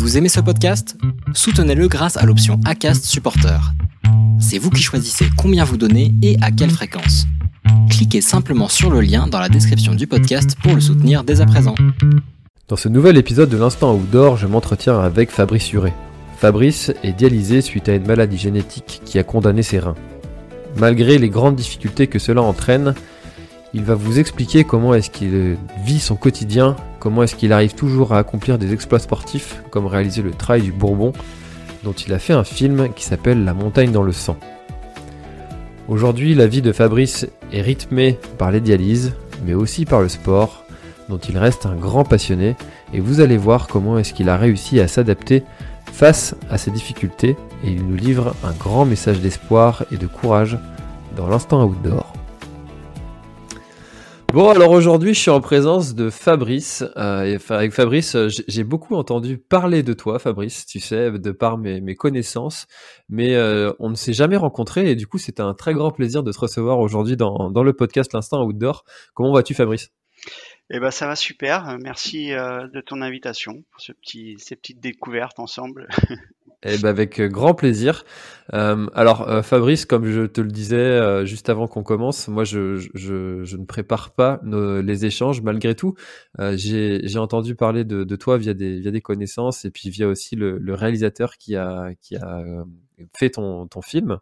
Vous aimez ce podcast? Soutenez-le grâce à l'option ACAST Supporter. C'est vous qui choisissez combien vous donnez et à quelle fréquence. Cliquez simplement sur le lien dans la description du podcast pour le soutenir dès à présent. Dans ce nouvel épisode de l'Instant Outdoor, je m'entretiens avec Fabrice Huret. Fabrice est dialysé suite à une maladie génétique qui a condamné ses reins. Malgré les grandes difficultés que cela entraîne, il va vous expliquer comment est-ce qu'il vit son quotidien, comment est-ce qu'il arrive toujours à accomplir des exploits sportifs, comme réaliser le trail du Bourbon, dont il a fait un film qui s'appelle La montagne dans le sang. Aujourd'hui, la vie de Fabrice est rythmée par les dialyses, mais aussi par le sport, dont il reste un grand passionné, et vous allez voir comment est-ce qu'il a réussi à s'adapter face à ces difficultés, et il nous livre un grand message d'espoir et de courage dans l'instant outdoor. Bon, alors aujourd'hui, je suis en présence de Fabrice. Euh, et avec Fabrice, euh, j'ai beaucoup entendu parler de toi, Fabrice, tu sais, de par mes, connaissances, mais euh, on ne s'est jamais rencontré et du coup, c'est un très grand plaisir de te recevoir aujourd'hui dans, dans le podcast L'Instant Outdoor. Comment vas-tu, Fabrice? Eh ben, ça va super. Merci de ton invitation pour ce petit, ces petites découvertes ensemble. Eh ben avec euh, grand plaisir. Euh, alors euh, Fabrice, comme je te le disais euh, juste avant qu'on commence, moi je, je, je, ne prépare pas nos, les échanges malgré tout. J'ai entendu parler de, de, toi via des, via des connaissances et puis via aussi le, le réalisateur qui a, qui a fait ton, ton film.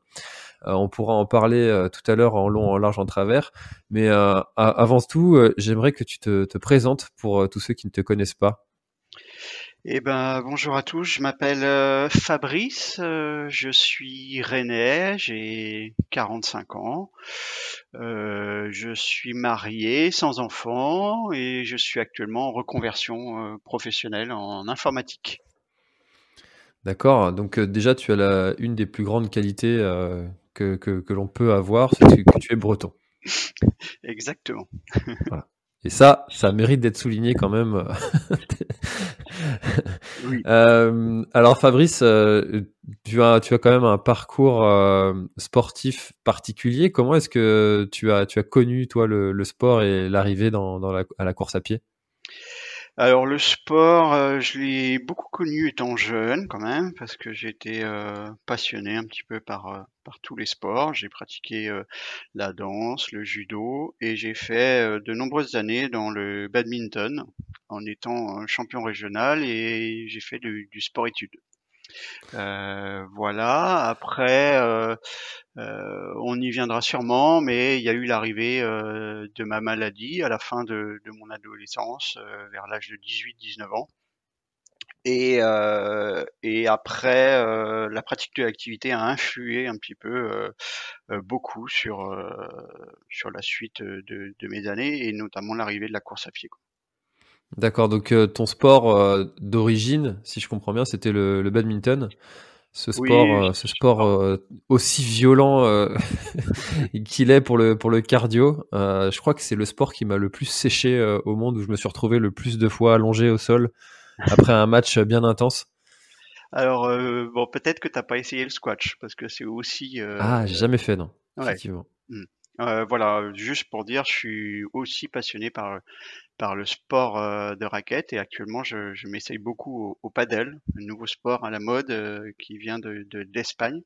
on pourra en parler tout à l'heure en long, en large, en travers. Mais avant tout, j'aimerais que tu te, te présentes pour tous ceux qui ne te connaissent pas. Eh ben, bonjour à tous, je m'appelle euh, Fabrice, euh, je suis rennais, j'ai 45 ans, euh, je suis marié, sans enfant et je suis actuellement en reconversion professionnelle en informatique. D'accord, donc déjà tu as la, une des plus grandes qualités que, que, que l'on peut avoir, c'est que tu es breton. Exactement. Voilà. Et ça, ça mérite d'être souligné quand même. euh, alors Fabrice, euh, tu as tu as quand même un parcours euh, sportif particulier. Comment est-ce que tu as connu toi le, sport et l'arrivée à la course à pied? Alors le sport, euh, je l'ai beaucoup connu étant jeune quand même, parce que j'étais euh, passionné un petit peu par, euh, par tous les sports. J'ai pratiqué la danse, le judo, et j'ai fait de nombreuses années dans le badminton en étant champion régional, et j'ai fait du, du sport-études. Euh, voilà. Après, euh, euh, on y viendra sûrement, mais il y a eu l'arrivée de ma maladie à la fin de, mon adolescence, vers l'âge de 18-19 ans. Et, après, la pratique de l'activité a influé un petit peu, beaucoup sur sur la suite de, mes années et notamment l'arrivée de la course à pied. D'accord, donc euh, ton sport euh, d'origine, si je comprends bien, c'était le, le, badminton. Ce sport, euh, ce sport aussi violent qu'il est pour le, pour le cardio, je crois que c'est le sport qui m'a le plus séché au monde, où je me suis retrouvé le plus de fois allongé au sol après un match bien intense. Alors, bon, peut-être que tu n'as pas essayé le squash, parce que c'est aussi... ah, j'ai jamais fait, non, effectivement. Mmh. Euh, voilà, juste pour dire, je suis aussi passionné par par le sport euh, de raquette et actuellement je, je m'essaye beaucoup au, paddle, un nouveau sport à la mode euh, qui vient de d'Espagne,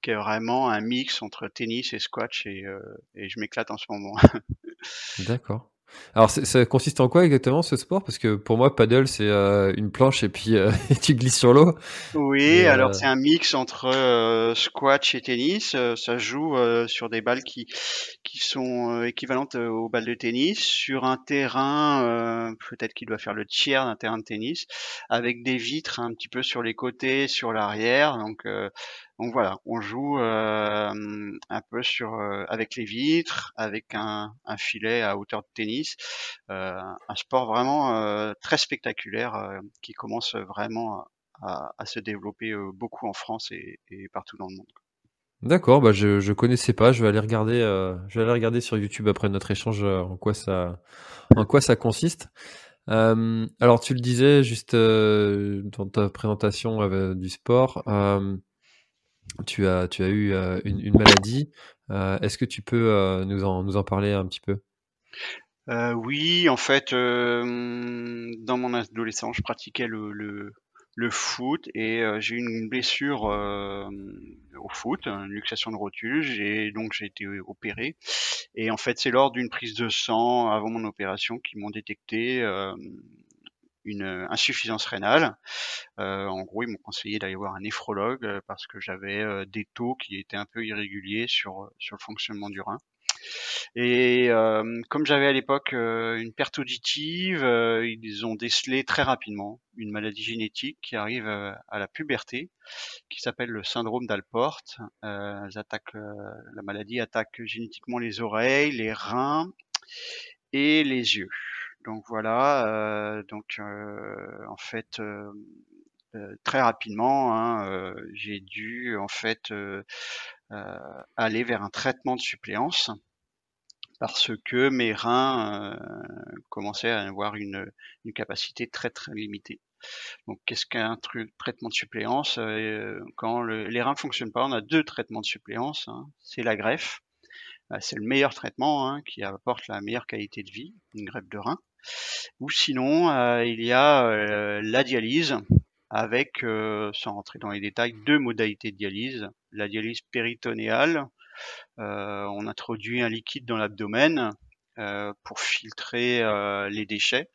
qui est vraiment un mix entre tennis et squash et, et je m'éclate en ce moment. D'accord. Alors, ça consiste en quoi exactement ce sport? Parce que pour moi, paddle, c'est euh, une planche et puis euh, tu glisses sur l'eau. Oui, alors euh, c'est un mix entre squash et tennis. ça joue sur des balles qui qui sont équivalentes aux balles de tennis sur un terrain peut-être qu'il doit faire le tiers d'un terrain de tennis avec des vitres un petit peu sur les côtés, sur l'arrière. Donc donc voilà, on joue euh, un peu sur euh, avec les vitres, avec un, filet à hauteur de tennis, euh, un sport vraiment très spectaculaire qui commence vraiment à, se développer beaucoup en France et, et, partout dans le monde. D'accord, bah je je connaissais pas, je vais aller regarder, je vais aller regarder sur YouTube après notre échange en quoi ça en quoi ça consiste. alors tu le disais juste dans ta présentation du sport tu as, tu as eu une, maladie. Est-ce que tu peux nous, en, nous en parler un petit peu? Oui, en fait, dans mon adolescence, je pratiquais le, le, le foot et j'ai eu une blessure au foot, une luxation de rotule, et donc j'ai été opéré. Et en fait, c'est lors d'une prise de sang avant mon opération qu'ils m'ont détecté une insuffisance rénale. en gros, ils m'ont conseillé d'aller voir un néphrologue parce que j'avais des taux qui étaient un peu irréguliers sur sur le fonctionnement du rein. Et euh, comme j'avais à l'époque euh, une perte auditive, euh, ils ont décelé très rapidement une maladie génétique qui arrive à la puberté, qui s'appelle le syndrome d'Alport. la maladie attaque génétiquement les oreilles, les reins et les yeux. Donc voilà, donc en fait très rapidement, hein, j'ai dû en fait aller vers un traitement de suppléance parce que mes reins euh, commençaient à avoir une, capacité très très limitée. Donc qu'est-ce qu'un traitement de suppléance euh, Quand les reins ne fonctionnent pas, on a deux traitements de suppléance. Hein. C'est la greffe, euh, c'est le meilleur traitement hein, qui apporte la meilleure qualité de vie, une greffe de rein. Ou sinon, il y a la dialyse avec, sans rentrer dans les détails, deux modalités de dialyse. La dialyse péritonéale, euh, on introduit un liquide dans l'abdomen euh, pour filtrer euh, les déchets.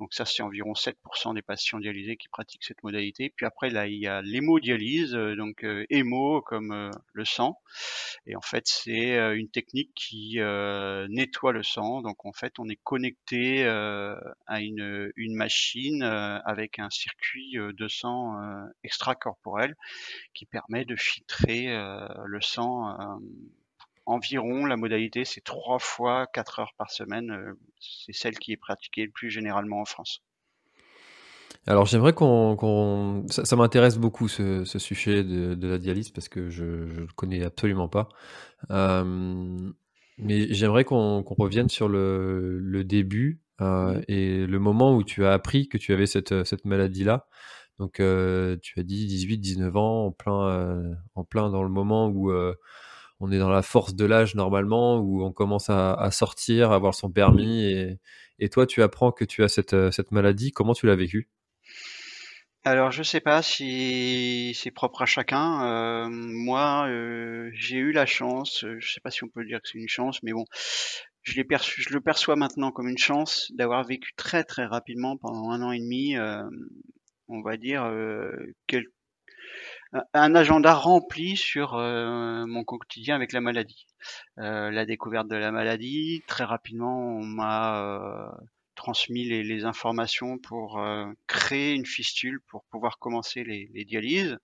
Donc ça, c'est environ 7% des patients dialysés qui pratiquent cette modalité. Puis après, là, il y a l'hémodialyse, donc hémo comme le sang. Et en fait, c'est une technique qui nettoie le sang. Donc en fait, on est connecté à une, une machine avec un circuit de sang extracorporel qui permet de filtrer le sang environ, la modalité, c'est trois fois quatre heures par semaine. Euh, c'est celle qui est pratiquée le plus généralement en France. Alors j'aimerais qu'on... Ça, m'intéresse beaucoup ce, sujet de, la dialyse parce que je ne le connais absolument pas. Euh, mais j'aimerais qu'on revienne sur le, début euh, et le moment où tu as appris que tu avais cette, cette maladie-là. Donc tu as dit 18-19 ans, en plein, en plein dans le moment où on est dans la force de l'âge normalement, où on commence à, sortir, à avoir son permis. Et, et, toi, tu apprends que tu as cette, euh, cette maladie. Comment tu l'as vécu alors je sais pas si c'est propre à chacun. Euh, moi, euh, j'ai eu la chance. Je sais pas si on peut dire que c'est une chance, mais bon, je, perçu, je le perçois maintenant comme une chance d'avoir vécu très très rapidement pendant un an et demi. on va dire quelques un agenda rempli sur euh, mon quotidien avec la maladie. Euh, la découverte de la maladie, très rapidement, on m'a euh, transmis les, informations pour créer une fistule pour pouvoir commencer les, les dialyses.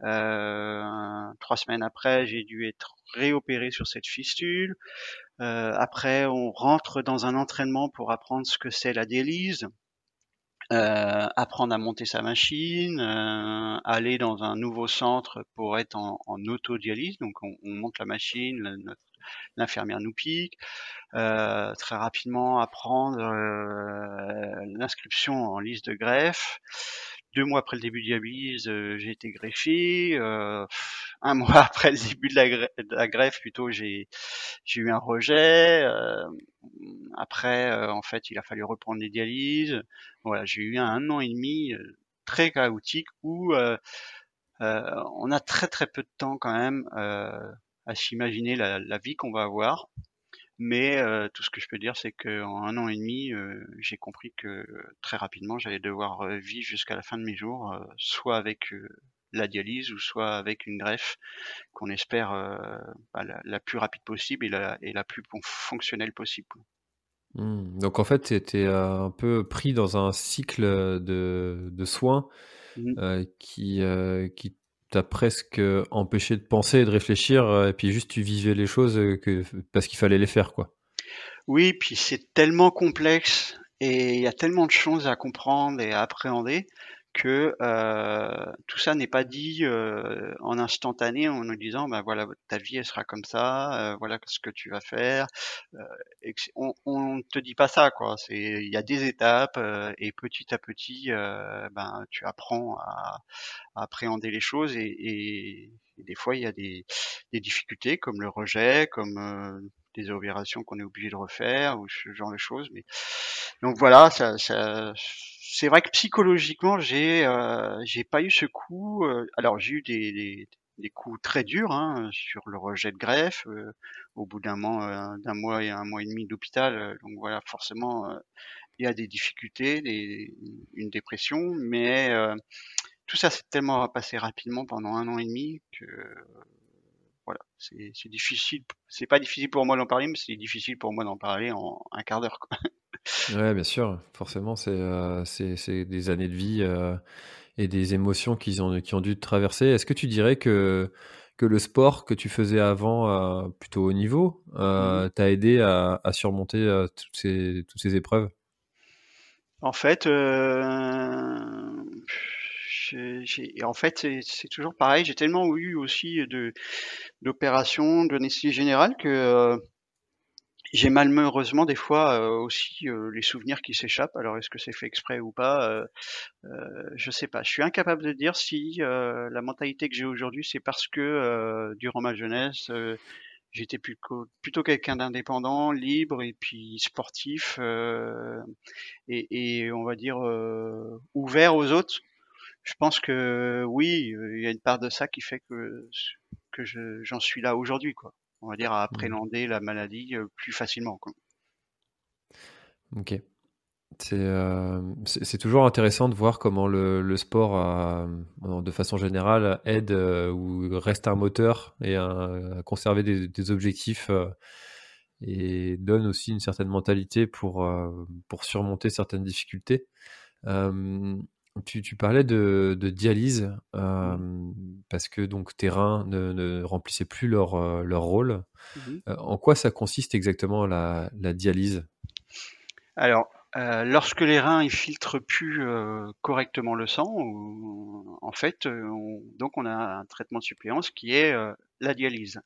trois semaines après, j'ai dû être réopéré sur cette fistule. après, on rentre dans un entraînement pour apprendre ce que c'est la dialyse. Euh, apprendre à monter sa machine, euh, aller dans un nouveau centre pour être en, en autodialyse. Donc on, on, monte la machine, l'infirmière nous pique. Euh, très rapidement apprendre l'inscription en liste de greffe. Deux mois après le début de dialyse, euh, j'ai été greffé. un mois après le début de la, greffe, plutôt, j'ai eu un rejet. après, en fait, il a fallu reprendre les dialyses. Voilà, j'ai eu un an et demi très chaotique où on a très très peu de temps quand même à s'imaginer la, vie qu'on va avoir. Mais euh, tout ce que je peux dire, c'est qu'en un an et demi, euh, j'ai compris que très rapidement, j'allais devoir vivre jusqu'à la fin de mes jours, soit avec la dialyse ou soit avec une greffe qu'on espère bah, la, plus rapide possible et la, et la plus fonctionnelle possible. Mmh. Donc en fait, tu étais un peu pris dans un cycle de, de soins mmh. qui, qui t'as presque empêché de penser et de réfléchir, euh, et puis juste tu vivais les choses euh, parce qu'il fallait les faire, quoi. Oui, puis c'est tellement complexe et il y a tellement de choses à comprendre et à appréhender que euh, tout ça n'est pas dit euh, en instantané en nous disant ben voilà ta vie elle sera comme ça euh, voilà ce que tu vas faire et on, on te dit pas ça quoi. C'est il y a des étapes et petit à petit ben tu apprends à, appréhender les choses et, et, des fois il y a des, des difficultés comme le rejet comme des opérations qu'on est obligé de refaire ou ce genre de choses mais donc voilà ça, ça c'est vrai que psychologiquement, j'ai euh, j'ai pas eu ce coup. Euh, alors j'ai eu des, des, des, coups très durs hein, sur le rejet de greffe euh, au bout d'un mois, d'un mois et un mois et demi d'hôpital. donc voilà, forcément, il y a des difficultés, des, une dépression, mais tout ça s'est tellement passé rapidement pendant un an et demi que voilà, c'est difficile. C'est pas difficile pour moi d'en parler, mais c'est difficile pour moi d'en parler en un quart d'heure. Ouais, bien sûr, forcément, c'est euh, c'est des années de vie euh, et des émotions qu'ils ont, qui ont dû traverser. Est-ce que tu dirais que, que le sport que tu faisais avant, euh, plutôt haut niveau, mmh t'a aidé à, à surmonter toutes, ces, toutes ces épreuves? En fait, en fait, c'est toujours pareil. J'ai tellement eu aussi de d'opérations, d'anesthésie générale que j'ai malheureusement des fois euh, aussi euh, les souvenirs qui s'échappent. Alors est-ce que c'est fait exprès ou pas euh, euh, Je sais pas. Je suis incapable de dire si la mentalité que j'ai aujourd'hui, c'est parce que durant ma jeunesse, j'étais plutôt, plutôt quelqu'un d'indépendant, libre et puis sportif et, et, on va dire ouvert aux autres. Je pense que oui, il y a une part de ça qui fait que que j'en suis là aujourd'hui, quoi on va dire, à mmh. appréhender la maladie plus facilement. Ok. C'est toujours intéressant de voir comment le, sport, de façon générale, aide ou reste un moteur et à conserver des, objectifs et donne aussi une certaine mentalité pour, pour surmonter certaines difficultés. Tu, parlais de, dialyse mmh. parce que donc tes reins ne, remplissaient plus leur, leur rôle. Mmh en quoi ça consiste exactement la, dialyse? Alors, lorsque les reins ils filtrent plus correctement le sang, en fait, on, donc on a un traitement de suppléance qui est la dialyse.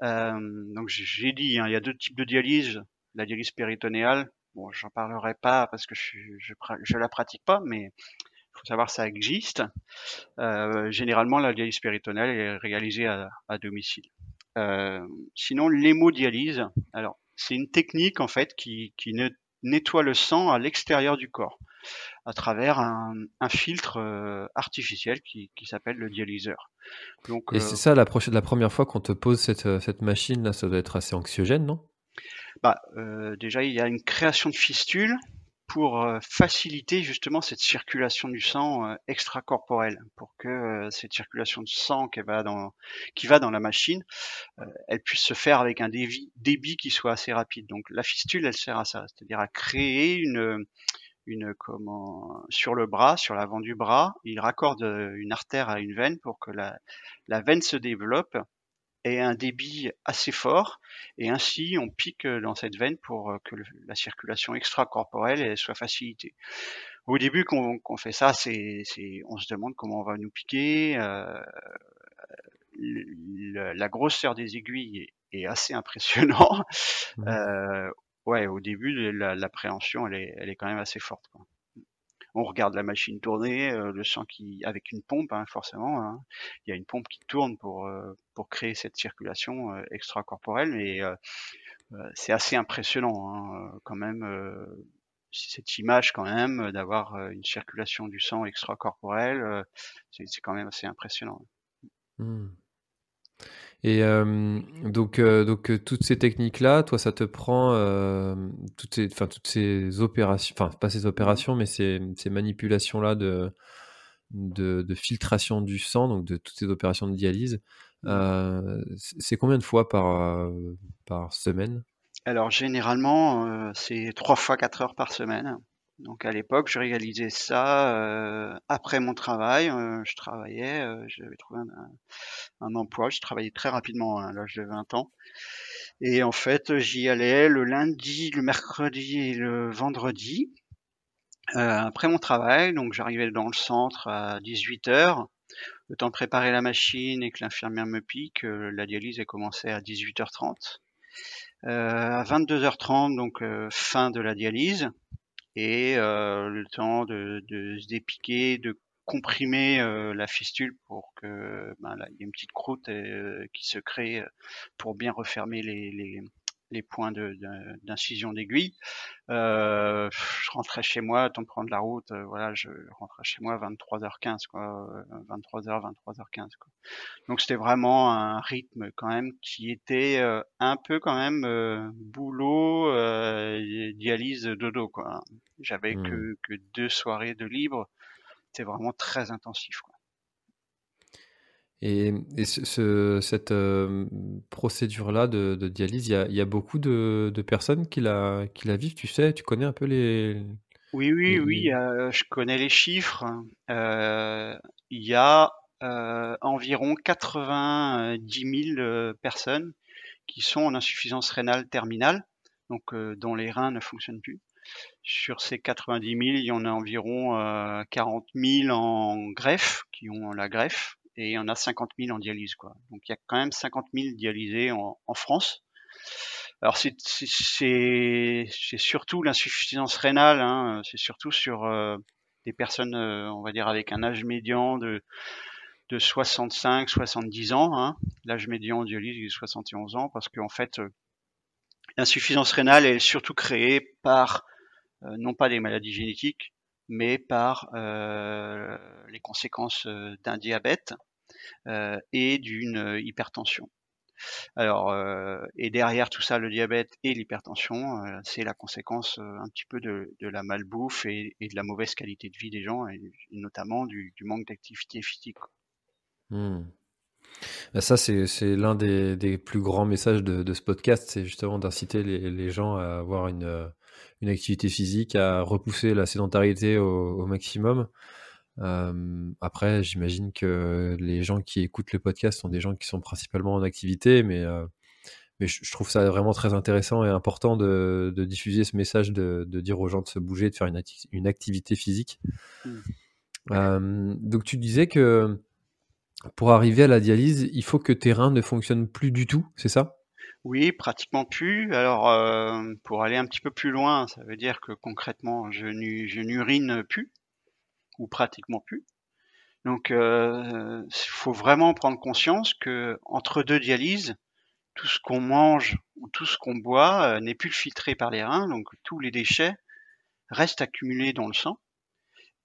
donc j'ai dit, hein, il y a deux types de dialyse la dialyse péritonéale Bon, j'en parlerai pas parce que je, je, je la pratique pas, mais faut savoir ça existe. Euh, généralement, la dialyse péritonéale est réalisée à, à domicile. Euh, sinon, l'hémodialyse, alors c'est une technique en fait qui, qui nettoie le sang à l'extérieur du corps à travers un, un filtre euh, artificiel qui, qui s'appelle le dialyseur. Donc, Et c'est ça la, la, première fois qu'on te pose cette, cette machine là, ça doit être assez anxiogène, non? Bah, euh, déjà, il y a une création de fistules pour euh, faciliter justement cette circulation du sang euh, extracorporel, pour que cette circulation de sang qui va dans, qui va dans la machine, elle puisse se faire avec un débit, débit qui soit assez rapide. Donc la fistule, elle sert à ça, c'est-à-dire à créer une, une comment sur le bras, sur l'avant du bras, il raccorde une artère à une veine pour que la, la veine se développe et un débit assez fort, et ainsi on pique dans cette veine pour euh, que la circulation extracorporelle soit facilitée. Au début qu'on fait ça, c'est, on se demande comment on va nous piquer. Euh, la grosseur des aiguilles est, assez impressionnant. Mmh. Euh, ouais, au début, l'appréhension, elle est, elle est quand même assez forte. Quoi on regarde la machine tourner, euh, le sang qui, avec une pompe, hein, forcément, hein. il y a une pompe qui tourne pour euh, pour créer cette circulation euh, extracorporelle, mais c'est assez impressionnant hein, quand même cette image quand même d'avoir une circulation du sang extracorporel, c'est quand même assez impressionnant. Mmh. Et donc, donc toutes ces techniques-là, toi, ça te prend toutes ces, enfin toutes ces opérations, enfin pas ces opérations, mais ces, ces manipulations-là de, de, de, filtration du sang, donc de toutes ces opérations de dialyse. Mmh. c'est combien de fois par par semaine? Alors généralement, c'est trois fois quatre heures par semaine. Donc à l'époque, je réalisais ça euh, après mon travail. Euh, je travaillais, euh, j'avais trouvé un, emploi. Je travaillais très rapidement à l'âge de 20 ans. Et en fait, j'y allais le lundi, le mercredi et le vendredi. après mon travail, donc j'arrivais dans le centre à 18h. Le temps de préparer la machine et que l'infirmière me pique, la dialyse a commencé à 18h30. à 22h30, donc fin de la dialyse et euh, le temps de, se dépiquer, de comprimer euh, la fistule pour que ben, il y ait une petite croûte euh, qui se crée pour bien refermer les, les points d'incision d'aiguille. Euh, je rentrais chez moi, temps de prendre la route, euh, voilà, je rentrais chez moi à 23h15, quoi, 23h, euh, 23h15. Quoi. Donc c'était vraiment un rythme quand même qui était un peu quand même boulot, dialyse, dodo, quoi. J'avais que, mmh. que deux soirées de libre. C'était vraiment très intensif, quoi. Et, ce, cette euh, procédure-là de, dialyse, il y a, beaucoup de, personnes qui la, qui la vivent, tu sais, tu connais un peu les... Oui, oui, oui, euh, je connais les chiffres. Euh, il y a environ 90 000 personnes qui sont en insuffisance rénale terminale, donc dont les reins ne fonctionnent plus. Sur ces 90 000, il y en a environ 40 000 en greffe, qui ont la greffe, et il y en a 50 000 en dialyse. Quoi. Donc il y a quand même 50 000 dialysés en, France. Alors c'est surtout l'insuffisance rénale, hein, c'est surtout sur euh, des personnes, euh, on va dire, avec un âge médian de, de 65, 70 ans. Hein. L'âge médian en dialyse est 71 ans parce qu'en fait, euh, l'insuffisance rénale est surtout créée par non pas des maladies génétiques, mais par les conséquences d'un diabète euh, et d'une euh, hypertension. Alors, euh, et derrière tout ça, le diabète et l'hypertension, c'est la conséquence un petit peu de, la malbouffe et, de la mauvaise qualité de vie des gens, et, notamment du, manque d'activité physique. Hmm. Bah, ça, c'est l'un des, plus grands messages de, ce podcast, c'est justement d'inciter les, gens à avoir une, activité physique, à repousser la sédentarité au maximum après, j'imagine que les gens qui écoutent le podcast sont des gens qui sont principalement en activité, mais, mais je, trouve ça vraiment très intéressant et important de, diffuser ce message, de, dire aux gens de se bouger, de faire une, une activité physique. Mmh. donc tu disais que pour arriver à la dialyse, il faut que tes reins ne fonctionnent plus du tout, c'est ça? Oui, pratiquement plus. Alors, pour aller un petit peu plus loin, ça veut dire que concrètement, je n'urine plus ou pratiquement plus. Donc, il euh, faut vraiment prendre conscience que entre deux dialyses, tout ce qu'on mange ou tout ce qu'on boit euh, n'est plus filtré par les reins, donc tous les déchets restent accumulés dans le sang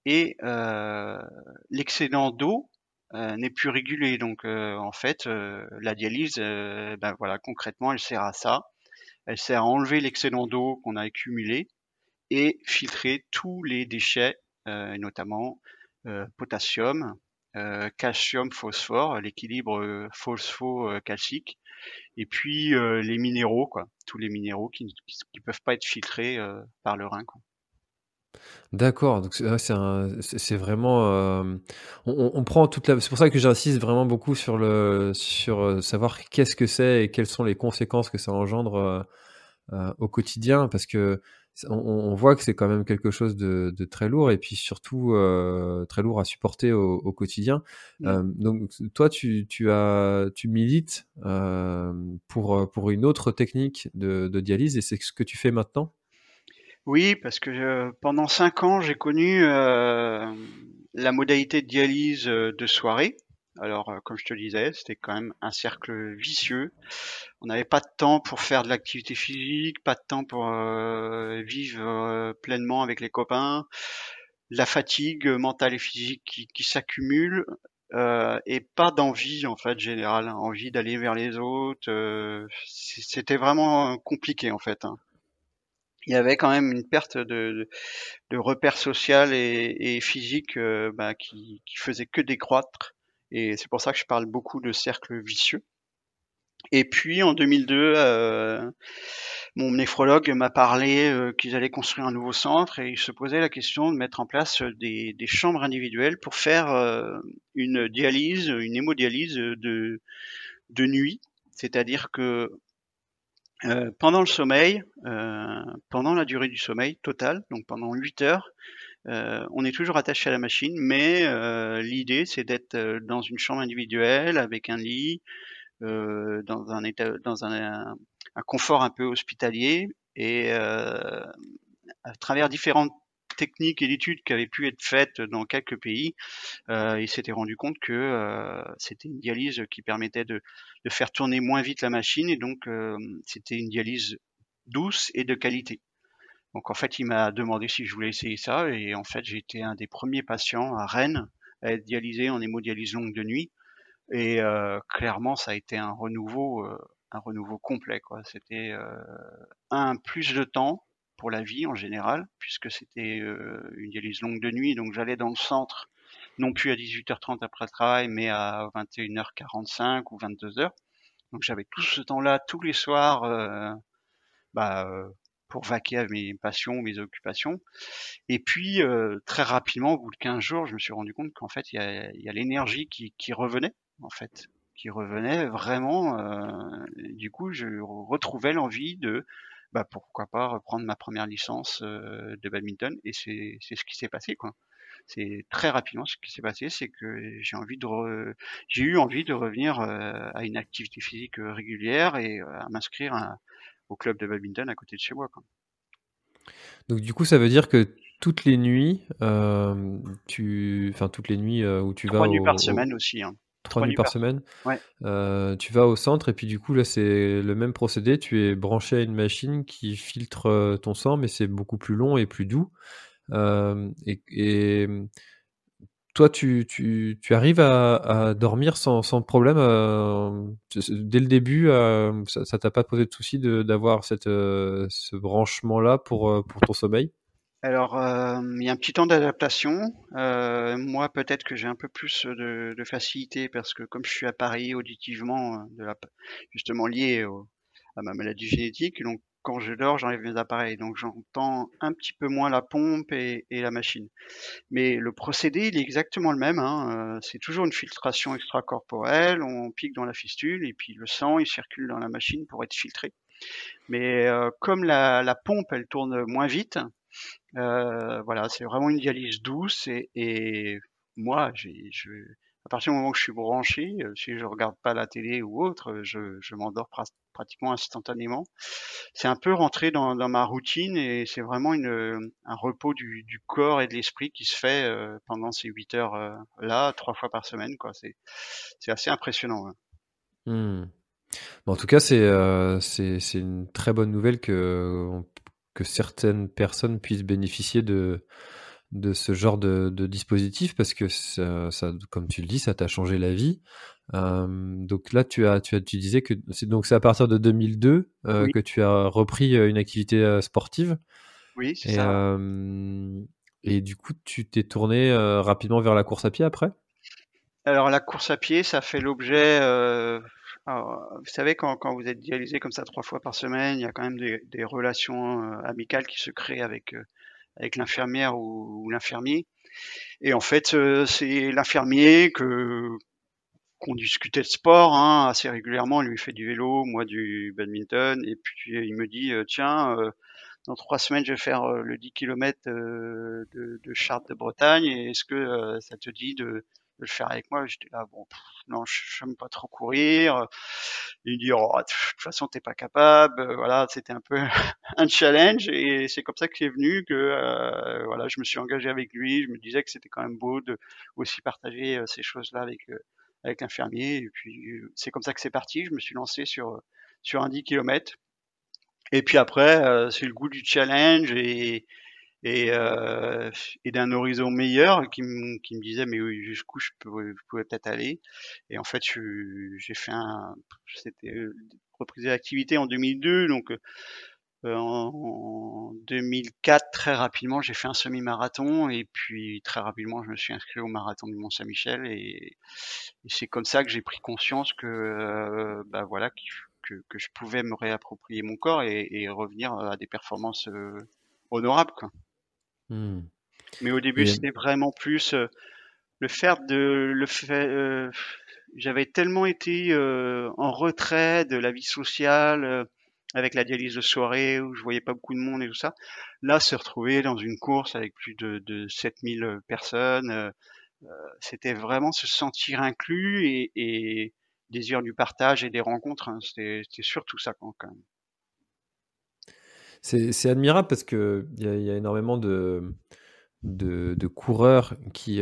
et euh, l'excédent d'eau n'est plus régulé. Donc, en fait, la dialyse, ben voilà, concrètement, elle sert à ça. Elle sert à enlever l'excédent d'eau qu'on a accumulé et filtrer tous les déchets euh, notamment euh, potassium, euh, calcium, phosphore, l'équilibre phospho-calcique, et puis les minéraux, quoi, tous les minéraux qui ne peuvent pas être filtrés par le rein. D'accord, donc c'est vraiment. on, prend toute la. C'est pour ça que j'insiste vraiment beaucoup sur le sur savoir qu'est-ce que c'est et quelles sont les conséquences que ça engendre au quotidien, parce que on, voit que c'est quand même quelque chose de, très lourd et puis surtout euh, très lourd à supporter au, quotidien. Mmh. Euh, donc toi, tu, as, tu milites euh, pour, pour une autre technique de, dialyse et c'est ce que tu fais maintenant? Oui, parce que pendant cinq ans, j'ai connu la modalité de dialyse de soirée. Alors, euh, comme je te disais, c'était quand même un cercle vicieux. On n'avait pas de temps pour faire de l'activité physique, pas de temps pour euh, vivre euh, pleinement avec les copains. La fatigue mentale et physique qui, qui s'accumule et pas d'envie en fait générale, envie d'aller vers les autres. c'était vraiment compliqué en fait. Hein. Il y avait quand même une perte de, de, repères social et, et physique bah, qui, qui faisait que décroître et c'est pour ça que je parle beaucoup de cercle vicieux. Et puis en 2002, euh, mon néphrologue m'a parlé euh, qu'ils allaient construire un nouveau centre et il se posait la question de mettre en place des, chambres individuelles pour faire euh, une dialyse, une hémodialyse de, de nuit. C'est-à-dire que pendant le sommeil, pendant la durée du sommeil total, donc pendant 8 heures, euh, on est toujours attaché à la machine, mais euh, l'idée c'est d'être euh, dans une chambre individuelle avec un lit, dans un état, dans un, confort un peu hospitalier et à travers différentes techniques et d'études qui avaient pu être faites dans quelques pays, il s'était rendu compte que c'était une dialyse qui permettait de, faire tourner moins vite la machine et donc c'était une dialyse douce et de qualité. Donc en fait, il m'a demandé si je voulais essayer ça et en fait, j'ai été un des premiers patients à Rennes à être dialysé en hémodialyse longue de nuit et euh, clairement, ça a été un renouveau, euh, un renouveau complet. Quoi. C'était euh, un plus de temps pour la vie en général, puisque c'était une dialyse longue de nuit, donc j'allais dans le centre, non plus à 18h30 après le travail, mais à 21h45 ou 22h. Donc j'avais tout ce temps-là tous les soirs bah, pour vaquer à mes passions, mes occupations. Et puis très rapidement, au bout de 15 jours, je me suis rendu compte qu'en fait il y a, l'énergie qui, revenait en fait, qui revenait vraiment. Euh, du coup, je retrouvais l'envie de, bah, pourquoi pas reprendre ma première licence euh, de badminton, et c'est ce qui s'est passé, quoi. C'est très rapidement ce qui s'est passé, c'est que j'ai j'ai eu envie de revenir euh, à une activité physique régulière et à m'inscrire au club de badminton à côté de chez moi. Quoi. Donc du coup, ça veut dire que toutes les nuits, tu, enfin toutes les nuits où tu vas. Trois nuits par semaine aussi. Hein. Trois nuits par semaine. Euh, tu vas au centre et puis du coup là c'est le même procédé. Tu es branché à une machine qui filtre euh, ton sang, mais c'est beaucoup plus long et plus doux. Euh, et, toi, tu, tu, arrives à, dormir sans, sans problème dès le début. ça t'a pas posé de souci d'avoir cette ce branchement là pour pour ton sommeil? Alors, euh, il y a un petit temps d'adaptation. Euh, moi, peut-être que j'ai un peu plus de, facilité parce que comme je suis appareillé auditivement, euh, de la, justement lié à ma maladie génétique, donc quand je dors, j'enlève mes appareils, donc j'entends un petit peu moins la pompe et, la machine. Mais le procédé, il est exactement le même. Hein. C'est toujours une filtration extracorporelle. On pique dans la fistule et puis le sang, il circule dans la machine pour être filtré. Mais comme la, la pompe, elle tourne moins vite, euh, voilà, c'est vraiment une dialyse douce et, et moi, j'ai, je, à partir du moment où je suis branché, euh, si je regarde pas la télé ou autre, je, je m'endors pratiquement instantanément. C'est un peu rentré dans, dans ma routine et c'est vraiment une, un repos du, du corps et de l'esprit qui se fait euh, pendant ces 8 heures euh, là, trois fois par semaine. C'est, assez impressionnant. Hein. Mmh. en tout cas, c'est, euh, une très bonne nouvelle que que certaines personnes puissent bénéficier de, de ce genre de, dispositif parce que ça, comme tu le dis, ça t'a changé la vie. Euh, donc là, tu as, tu as, tu disais que c'est donc c'est à partir de 2002 euh, que tu as repris euh, une activité sportive. Oui, c'est ça. et du coup, tu t'es tourné rapidement vers la course à pied après? Alors la course à pied, ça fait l'objet vous savez, quand, quand, vous êtes dialysé comme ça trois fois par semaine, il y a quand même des, des relations amicales qui se créent avec, avec l'infirmière ou, l'infirmier. Et en fait, euh, c'est l'infirmier que qu'on discutait de sport hein, assez régulièrement. Il lui fait du vélo, moi du badminton. Et puis il me dit, tiens, dans trois semaines, je vais faire le 10 km de, de Chartres de Bretagne. Est-ce que ça te dit de de le faire avec moi? J'étais là, bon, non, je n'aime pas trop courir. Il dit, oh, de toute façon, t'es pas capable. Voilà, c'était un peu un challenge et c'est comme ça que c'est venu que euh, voilà, je me suis engagé avec lui. Je me disais que c'était quand même beau de aussi partager euh, ces choses-là avec euh, avec l'infirmier. Et puis c'est comme ça que c'est parti. Je me suis lancé sur sur un 10 km. Et puis après, c'est le goût du challenge et, et, euh, et d'un horizon meilleur qui, me, qui me disait mais jusqu'où je pouvais, peut-être aller. Et en fait, j'ai fait un, c'était euh, reprise d'activité en 2002, donc euh, en, 2004 très rapidement j'ai fait un semi-marathon et puis très rapidement je me suis inscrit au marathon du Mont Saint-Michel et, et c'est comme ça que j'ai pris conscience que euh, bah voilà que, que, je pouvais me réapproprier mon corps et, et revenir à des performances euh, honorables quoi. Mmh. Mais au début, c'était vraiment plus euh, le faire de le fait. Euh, j'avais tellement été euh, en retrait de la vie sociale avec la dialyse de soirée où je voyais pas beaucoup de monde et tout ça. Là, se retrouver dans une course avec plus de, de 7000 personnes, c'était vraiment se sentir inclus et, et, désir du partage et des rencontres. Hein. C'était surtout ça quand même. C'est admirable parce qu'il y, a, y a énormément de, de, de coureurs qui,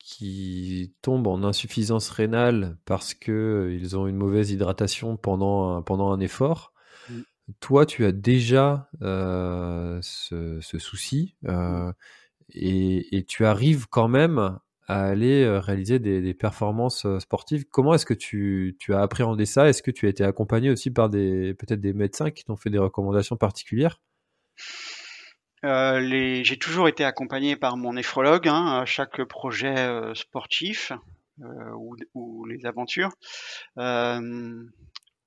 qui tombent en insuffisance rénale parce qu'ils ont une mauvaise hydratation pendant un, pendant un effort. Mmh. Toi, tu as déjà ce, ce, souci mmh. et, et, tu arrives quand même à aller réaliser des, performances sportives. Comment est-ce que tu, as appréhendé ça? Est-ce que tu as été accompagné aussi par des peut-être des médecins qui t'ont fait des recommandations particulières? Euh, J'ai toujours été accompagné par mon néphrologue hein, à chaque projet sportif euh, ou, les aventures. Euh,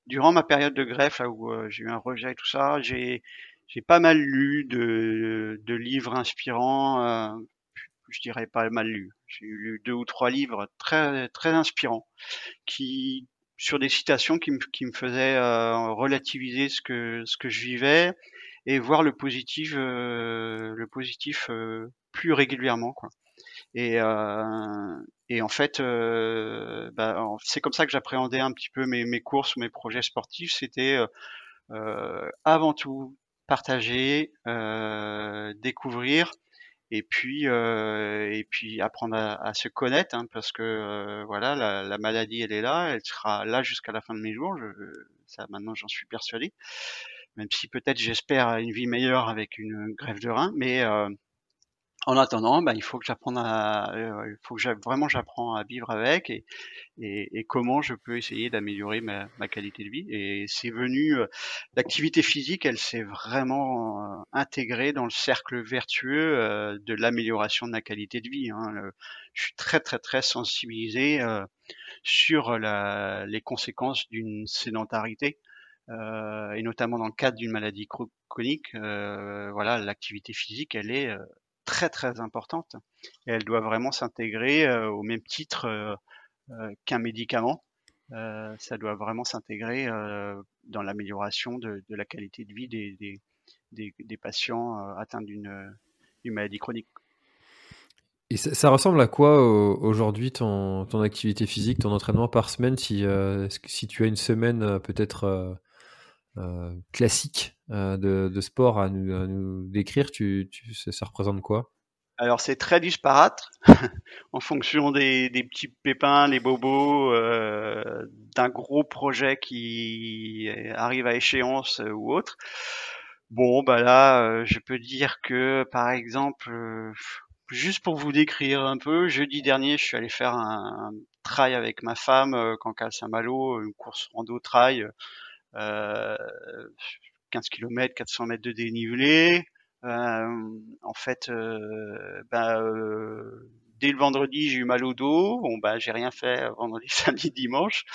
durant ma période de greffe, où j'ai eu un rejet et tout ça, j'ai pas mal lu de livres inspirants je dirais pas mal lu. J'ai lu deux ou trois livres très très inspirants qui sur des citations qui me, qui me faisaient euh, relativiser ce que ce que je vivais et voir le positif euh, le positif euh, plus régulièrement quoi. Et et en fait bah, c'est comme ça que j'appréhendais un petit peu mes mes courses mes projets sportifs c'était avant tout partager découvrir et puis euh, et puis apprendre à, se connaître hein, parce que euh, voilà la, la, maladie elle est là elle sera là jusqu'à la fin de mes jours je, ça maintenant j'en suis persuadé. Même si peut-être j'espère une vie meilleure avec une grève de rein mais euh, en attendant, bah, il faut que j'apprenne à, euh, il faut que vraiment j'apprends à vivre avec et, et, et, comment je peux essayer d'améliorer ma, ma, qualité de vie. Et c'est venu, euh, l'activité physique, elle s'est vraiment euh, intégrée dans le cercle vertueux de l'amélioration de ma qualité de vie. Hein. je suis très très très sensibilisé sur la, les conséquences d'une sédentarité. Euh, et notamment dans le cadre d'une maladie chronique, euh, voilà, l'activité physique, elle est très très importante et elle doit vraiment s'intégrer euh, au même titre euh, euh, qu'un médicament. ça doit vraiment s'intégrer dans l'amélioration de, la qualité de vie des, des, des, patients atteints d'une maladie chronique. Et ça, ressemble à quoi aujourd'hui ton, ton, activité physique, ton entraînement par semaine si, si tu as une semaine peut-être classique euh, de, sport à nous, décrire, tu, ça, représente quoi? Alors c'est très disparate en fonction des, petits pépins, les bobos, euh, d'un gros projet qui arrive à échéance ou autre. Bon, bah là, je peux dire que par exemple, juste pour vous décrire un peu, jeudi dernier, je suis allé faire un, trail avec ma femme, quand Saint-Malo, une course rando trail 15 km, 400 mètres de dénivelé. Euh, en fait, euh, bah, euh, dès le vendredi, j'ai eu mal au dos. Bon, bah, j'ai rien fait vendredi, samedi, dimanche.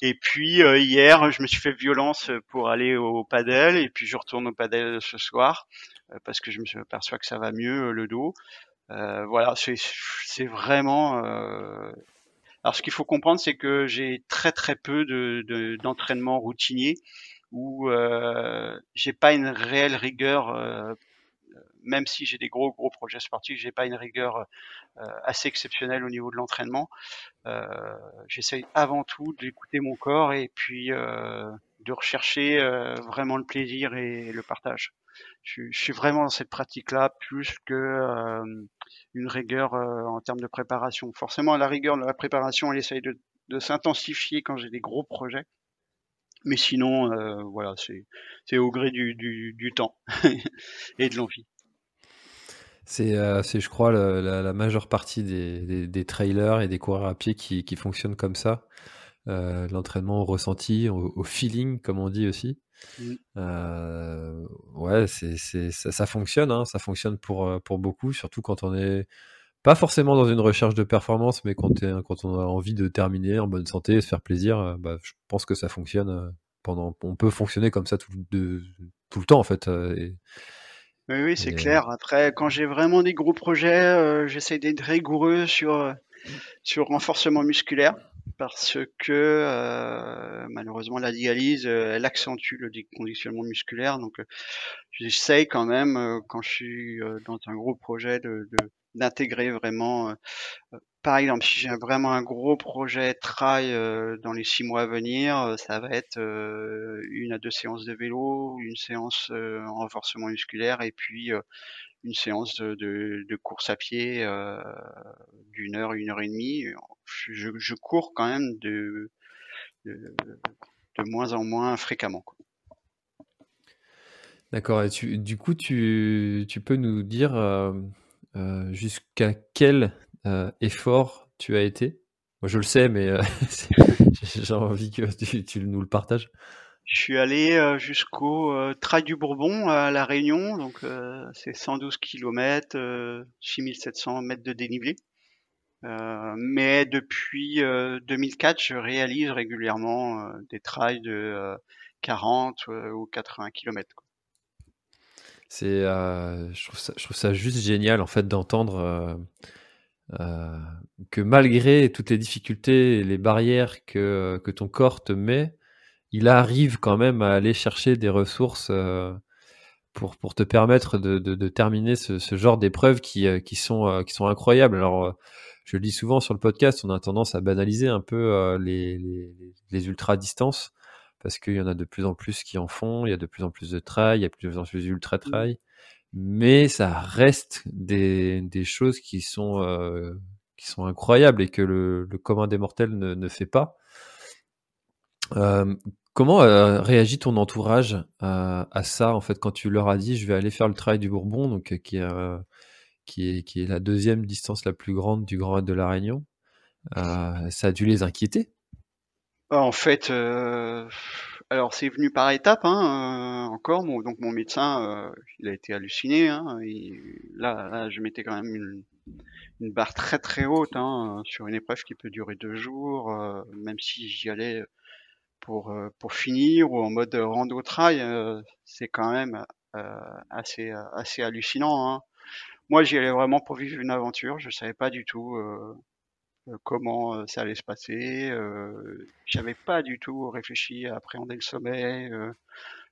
Et puis hier, je me suis fait violence pour aller au padel, et puis je retourne au padel ce soir parce que je me perçois que ça va mieux le dos. voilà, c'est vraiment alors ce qu'il faut comprendre, c'est que j'ai très très peu de d'entraînement routinier où euh, j'ai pas une réelle rigueur, euh, même si j'ai des gros gros projets sportifs, j'ai pas une rigueur euh, assez exceptionnelle au niveau de l'entraînement. Euh, J'essaye avant tout d'écouter mon corps et puis euh, de rechercher vraiment le plaisir et le partage. Je, suis vraiment dans cette pratique-là plus que une rigueur euh, en termes de préparation. Forcément, la rigueur de la préparation, elle essaye de, s'intensifier quand j'ai des gros projets. Mais sinon, euh, voilà, c'est au gré du, temps et de l'envie. C'est, euh, je crois, la, majeure partie des, trailers et des coureurs à pied qui fonctionnent comme ça. L'entraînement au ressenti, au, feeling, comme on dit aussi. Mmh. Euh, ouais, c'est, c'est, ça, ça fonctionne, hein, ça fonctionne pour, euh, pour beaucoup, surtout quand on est pas forcément dans une recherche de performance, mais quand, quand on a envie de terminer en bonne santé, se faire plaisir, euh, bah, je pense que ça fonctionne pendant. On peut fonctionner comme ça tout, de, tout le temps en fait. oui, oui, c'est clair. Après, quand j'ai vraiment des gros projets, j'essaie d'être rigoureux sur, sur renforcement musculaire parce que euh, malheureusement la dialyse euh, elle accentue le déconditionnement musculaire. Donc euh, j'essaye quand même quand je suis dans un gros projet de d'intégrer vraiment par exemple si j'ai vraiment un gros projet trail dans les six mois à venir ça va être une à deux séances de vélo une séance en renforcement musculaire et puis une séance de, course à pied d'une heure, une heure et demie. Je, cours quand même de, moins en moins fréquemment. D'accord. Et du coup, tu, peux nous dire jusqu'à quel effort tu as été? Moi, je le sais, mais j'ai envie que tu, nous le partages. Je suis allé euh, jusqu'au euh, Trail du Bourbon à La Réunion, donc euh, c'est 112 km, 6700 mètres de dénivelé. mais depuis 2004, je réalise régulièrement des trails de 40 ou 80 km. C'est, je, trouve ça, juste génial en fait d'entendre que malgré toutes les difficultés et les barrières que ton corps te met, il arrive quand même à aller chercher des ressources euh, pour, pour te permettre de, de, terminer ce, ce genre d'épreuves qui, euh, qui, sont, euh, qui sont incroyables. Alors, je le dis souvent sur le podcast, on a tendance à banaliser un peu les, les, les ultra-distances parce qu'il y en a de plus en plus qui en font, il y a de plus en plus de trails, il y a de plus en plus d'ultra-trails, mais ça reste des, des choses qui sont, qui sont incroyables et que le, le commun des mortels ne, ne fait pas. Euh, comment euh, réagit ton entourage à, à, ça en fait quand tu leur as dit je vais aller faire le travail du Bourbon donc qui est qui est la deuxième distance la plus grande du Grand Raid de la Réunion euh, ça a dû les inquiéter? En fait alors c'est venu par étapes hein, encore. Donc mon médecin il a été halluciné hein, là, je mettais quand même une, une barre très très haute hein, sur une épreuve qui peut durer deux jours même si j'y allais pour, euh, pour finir ou en mode rando trail, euh, c'est quand même euh, assez, assez hallucinant. Hein. Moi, j'y allais vraiment pour vivre une aventure. Je savais pas du tout comment ça allait se passer. Euh, J'avais pas du tout réfléchi à appréhender le sommet.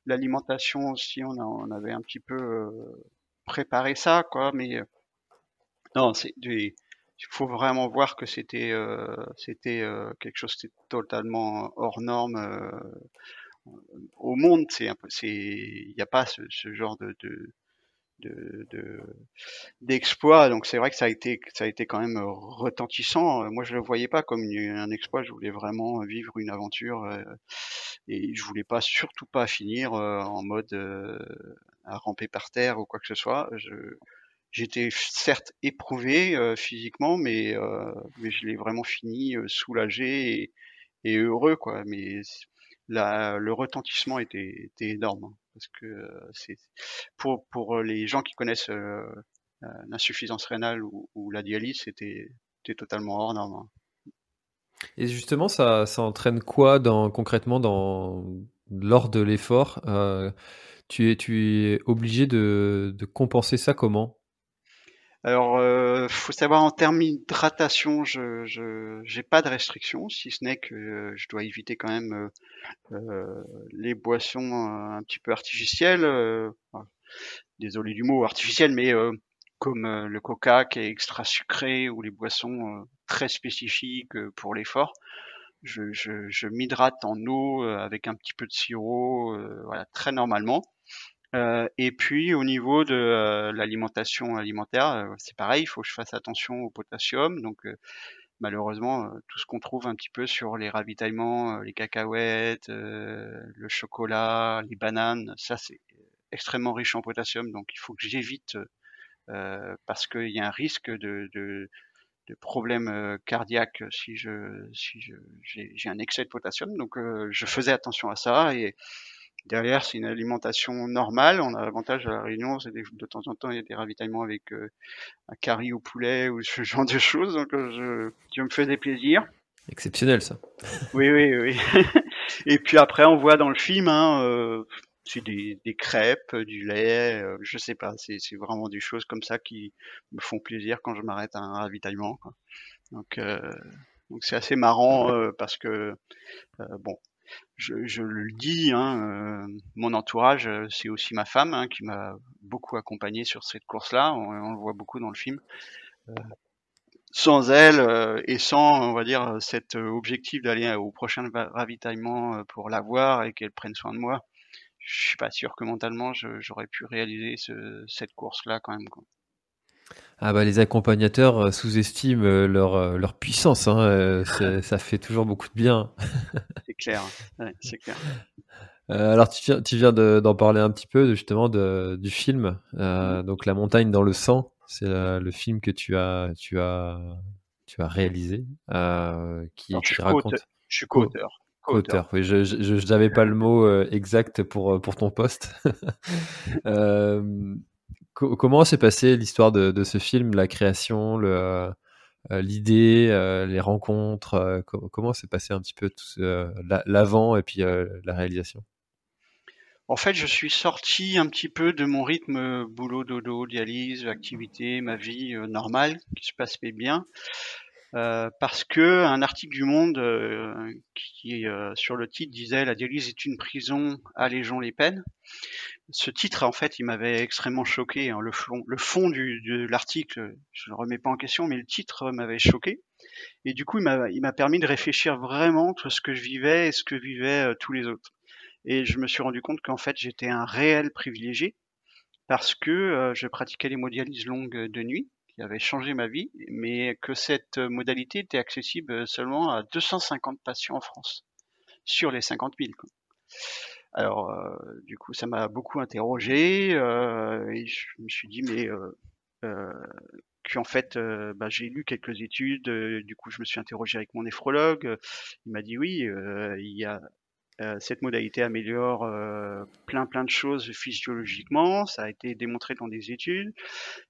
L'alimentation aussi, on, on, avait un petit peu préparé ça, quoi. Mais non, c'est des, il faut vraiment voir que c'était euh, c'était euh, quelque chose de totalement hors norme euh, au monde. C'est il n'y a pas ce, ce genre de, de de d'exploit. Donc c'est vrai que ça a été ça a été quand même retentissant. Moi je le voyais pas comme un exploit. Je voulais vraiment vivre une aventure et je voulais pas surtout pas finir en mode à ramper par terre ou quoi que ce soit. Je J'étais certes éprouvé euh, physiquement, mais, euh, mais je l'ai vraiment fini euh, soulagé et, heureux, quoi. Mais le retentissement était, énorme, hein, parce que c'est pour les gens qui connaissent l'insuffisance rénale ou, la dialyse, c'était totalement hors norme. Hein. Et justement, ça, entraîne quoi dans, concrètement dans, lors de l'effort tu, es, obligé de compenser ça comment? Alors, euh, faut savoir en termes d'hydratation, je j'ai pas de restriction, si ce n'est que euh, je dois éviter quand même euh, euh les boissons un petit peu artificielles. désolé du mot artificiel, mais comme le coca qui est extra sucré ou les boissons très spécifiques pour l'effort. Je, je, je m'hydrate en eau avec un petit peu de sirop, voilà, très normalement. Euh, et puis au niveau de euh, l'alimentation alimentaire, euh, c'est pareil, il faut que je fasse attention au potassium. Donc malheureusement, tout ce qu'on trouve un petit peu sur les ravitaillements, les cacahuètes, le chocolat, les bananes, ça c'est extrêmement riche en potassium. Donc il faut que j'évite parce qu'il y a un risque de, de, de problèmes cardiaques si je si j'ai un excès de potassium. Donc je faisais attention à ça et Derrière, c'est une alimentation normale. On a l'avantage à la Réunion, c'est de temps en temps il y a des ravitaillements avec euh, un curry au poulet ou ce genre de choses. Donc euh, je, me fais des plaisirs. Exceptionnel ça. Oui, oui, oui. Et puis après, on voit dans le film, hein, euh, c'est des, crêpes, du lait, je sais pas. C'est vraiment des choses comme ça qui me font plaisir quand je m'arrête à un ravitaillement. Donc donc c'est assez marrant parce que bon, je, le dis, hein, euh, mon entourage, euh, c'est aussi ma femme hein, qui m'a beaucoup accompagné sur cette course-là. On, le voit beaucoup dans le film. Euh, sans elle et sans, on va dire, cet objectif d'aller au prochain ravitaillement pour la voir et qu'elle prenne soin de moi, je suis pas sûr que mentalement j'aurais pu réaliser cette course-là quand même. Ah bah les accompagnateurs euh, sous-estiment euh, leur, euh, leur puissance, hein, ça fait toujours beaucoup de bien. c'est clair, c'est clair. alors tu viens, tu viens d'en parler un petit peu justement de, du film, mm-hmm. donc La montagne dans le sang, c'est le film que tu as, tu as, tu as réalisé, qui, raconte. Je suis co-auteur. Oui, je n'avais pas le mot exact pour, pour ton poste. comment s'est passée l'histoire de, ce film, la création, euh, l'idée, euh, les rencontres euh, Comment s'est passé un petit peu l'avant et puis la réalisation? En fait, je suis sorti un petit peu de mon rythme boulot, dodo, dialyse, activité, ma vie normale qui se passait bien. Parce que un article du Monde qui sur le titre disait la dialyse est une prison, allégeons les peines ce titre, en fait, il m'avait extrêmement choqué. Hein. Le, fond, du, de l'article, je ne le remets pas en question, mais le titre m'avait choqué. Et du coup, il m'a permis de réfléchir vraiment sur ce que je vivais et ce que vivaient euh, tous les autres. Et je me suis rendu compte qu'en fait, j'étais un réel privilégié parce que euh, je pratiquais les modalises longues de nuit qui avaient changé ma vie, mais que cette modalité était accessible seulement à 250 patients en France sur les 50 000. Quoi. Alors, euh, du coup, ça m'a beaucoup interrogé euh, et je me suis dit, mais euh, qu'en fait, bah, j'ai lu quelques études. du coup, je me suis interrogé avec mon néphrologue. Il m'a dit oui, il y a cette modalité améliore plein plein de choses physiologiquement. Ça a été démontré dans des études,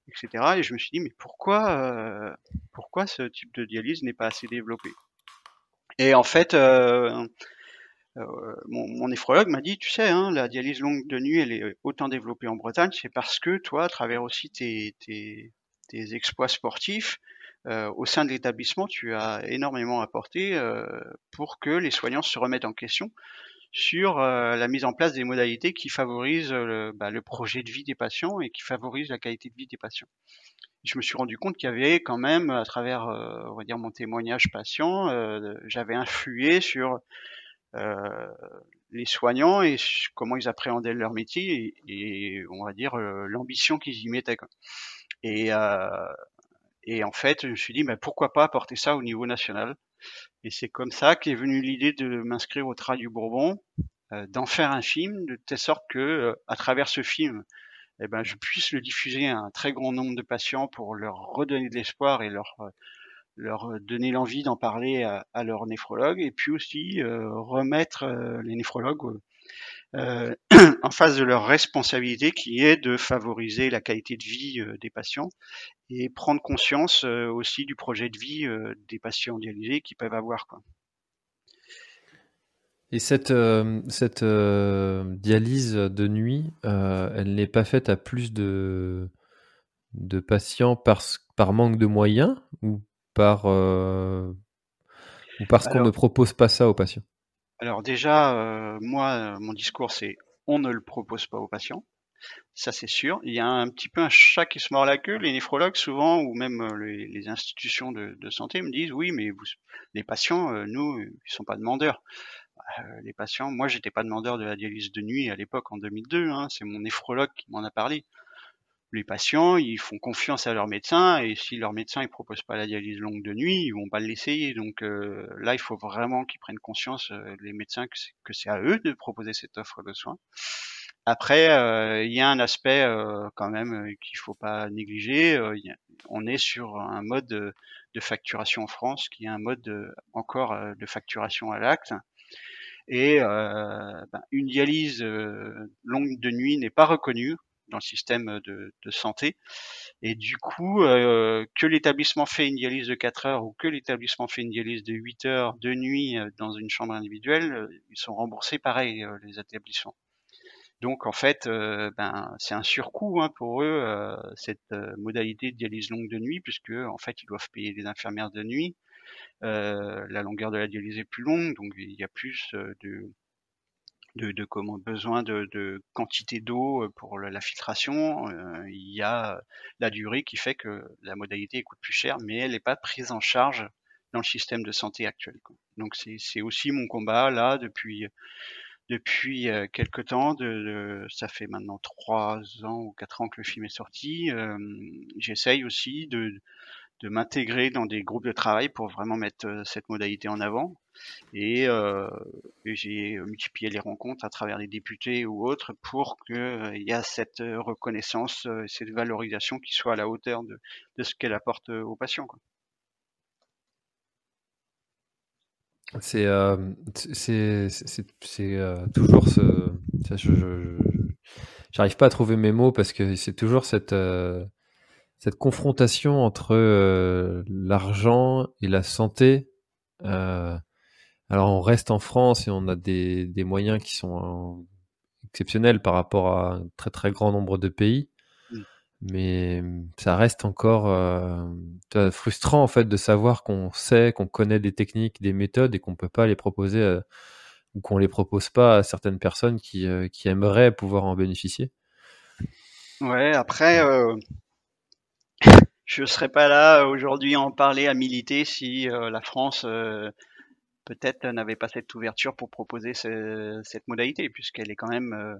etc. Et je me suis dit mais pourquoi pourquoi ce type de dialyse n'est pas assez développé? Et en fait, euh, mon, néphrologue m'a dit, tu sais, hein, la dialyse longue de nuit, elle est autant développée en Bretagne, c'est parce que toi, à travers aussi tes, exploits sportifs, euh, au sein de l'établissement, tu as énormément apporté euh, pour que les soignants se remettent en question sur la mise en place des modalités qui favorisent bah, le, projet de vie des patients et qui favorisent la qualité de vie des patients. Je me suis rendu compte qu'il y avait quand même, à travers, on va dire, mon témoignage patient, j'avais influé sur euh, les soignants et comment ils appréhendaient leur métier et, on va dire euh, l'ambition qu'ils y mettaient. Et, euh, et en fait, je me suis dit, mais pourquoi pas apporter ça au niveau national? Et c'est comme ça qu'est venue l'idée de m'inscrire au Trail du Bourbon, d'en faire un film, de telle sorte que, à travers ce film, eh ben, je puisse le diffuser à un très grand nombre de patients pour leur redonner de l'espoir et leur leur euh, donner l'envie d'en parler à, à, leur néphrologue et puis aussi euh, remettre euh, les néphrologues en face de leur responsabilité qui est de favoriser la qualité de vie des patients et prendre conscience aussi du projet de vie des patients dialysés qu'ils peuvent avoir. Quoi. Et cette, cette dialyse de nuit, elle n'est pas faite à plus de, de patients par, par manque de moyens ou par euh, ou parce qu'on ne propose pas ça aux patients? Alors déjà, euh, moi, mon discours, c'est on ne le propose pas aux patients. Ça, c'est sûr. Il y a un petit peu un chat qui se mord la queue. Les néphrologues, souvent, ou même euh, les, institutions de, santé me disent oui, mais les patients, nous, ils sont pas demandeurs. les patients, moi, j'étais pas demandeur de la dialyse de nuit à l'époque en 2002. Hein. c'est mon néphrologue qui m'en a parlé les patients, ils font confiance à leur médecin et si leur médecin ne propose pas la dialyse longue de nuit, ils vont pas l'essayer. Donc euh, là, il faut vraiment qu'ils prennent conscience, euh, les médecins, que c'est à eux de proposer cette offre de soins. Après, euh, il y a un aspect quand même qu'il faut pas négliger. on est sur un mode de, facturation en France qui est un mode encore de facturation à l'acte. Et ben, une dialyse longue de nuit n'est pas reconnue dans le système de, de santé. Et du coup, euh, que l'établissement fait une dialyse de 4 heures ou que l'établissement fait une dialyse de 8 heures de nuit euh, dans une chambre individuelle, euh, ils sont remboursés pareil, les établissements. Donc en fait, ben, c'est un surcoût hein, pour eux cette modalité de dialyse longue de nuit, puisque en fait ils doivent payer les infirmières de nuit. la longueur de la dialyse est plus longue, donc il y a plus de, de, comment besoin de, quantité d'eau euh, pour la filtration. Euh, il y a la durée qui fait que la modalité coûte plus cher, mais elle n'est pas prise en charge dans le système de santé actuel. Donc c'est aussi mon combat là depuis depuis euh, quelque temps. De, ça fait maintenant trois ans ou quatre ans que le film est sorti. Euh, j'essaye aussi de, de m'intégrer dans des groupes de travail pour vraiment mettre euh, cette modalité en avant. Et, euh, j'ai multiplié les rencontres à travers les députés ou autres pour qu'il y ait cette reconnaissance, cette valorisation qui soit à la hauteur de, de ce qu'elle apporte aux patients. C'est euh, euh, toujours ce. j'arrive pas à trouver mes mots parce que c'est toujours cette euh, cette confrontation entre euh, l'argent et la santé. Euh, alors on reste en France et on a des, des moyens qui sont exceptionnels par rapport à un très très grand nombre de pays mais ça reste encore euh, frustrant en fait de savoir qu'on sait, qu'on connaît des techniques, des méthodes et qu'on peut pas les proposer euh, ou qu'on les propose pas à certaines personnes qui, euh, qui aimeraient pouvoir en bénéficier. Ouais, après, je serais pas là aujourd'hui à en parler, à militer si la France peut-être n'avait pas cette ouverture pour proposer cette modalité, puisqu'elle est quand même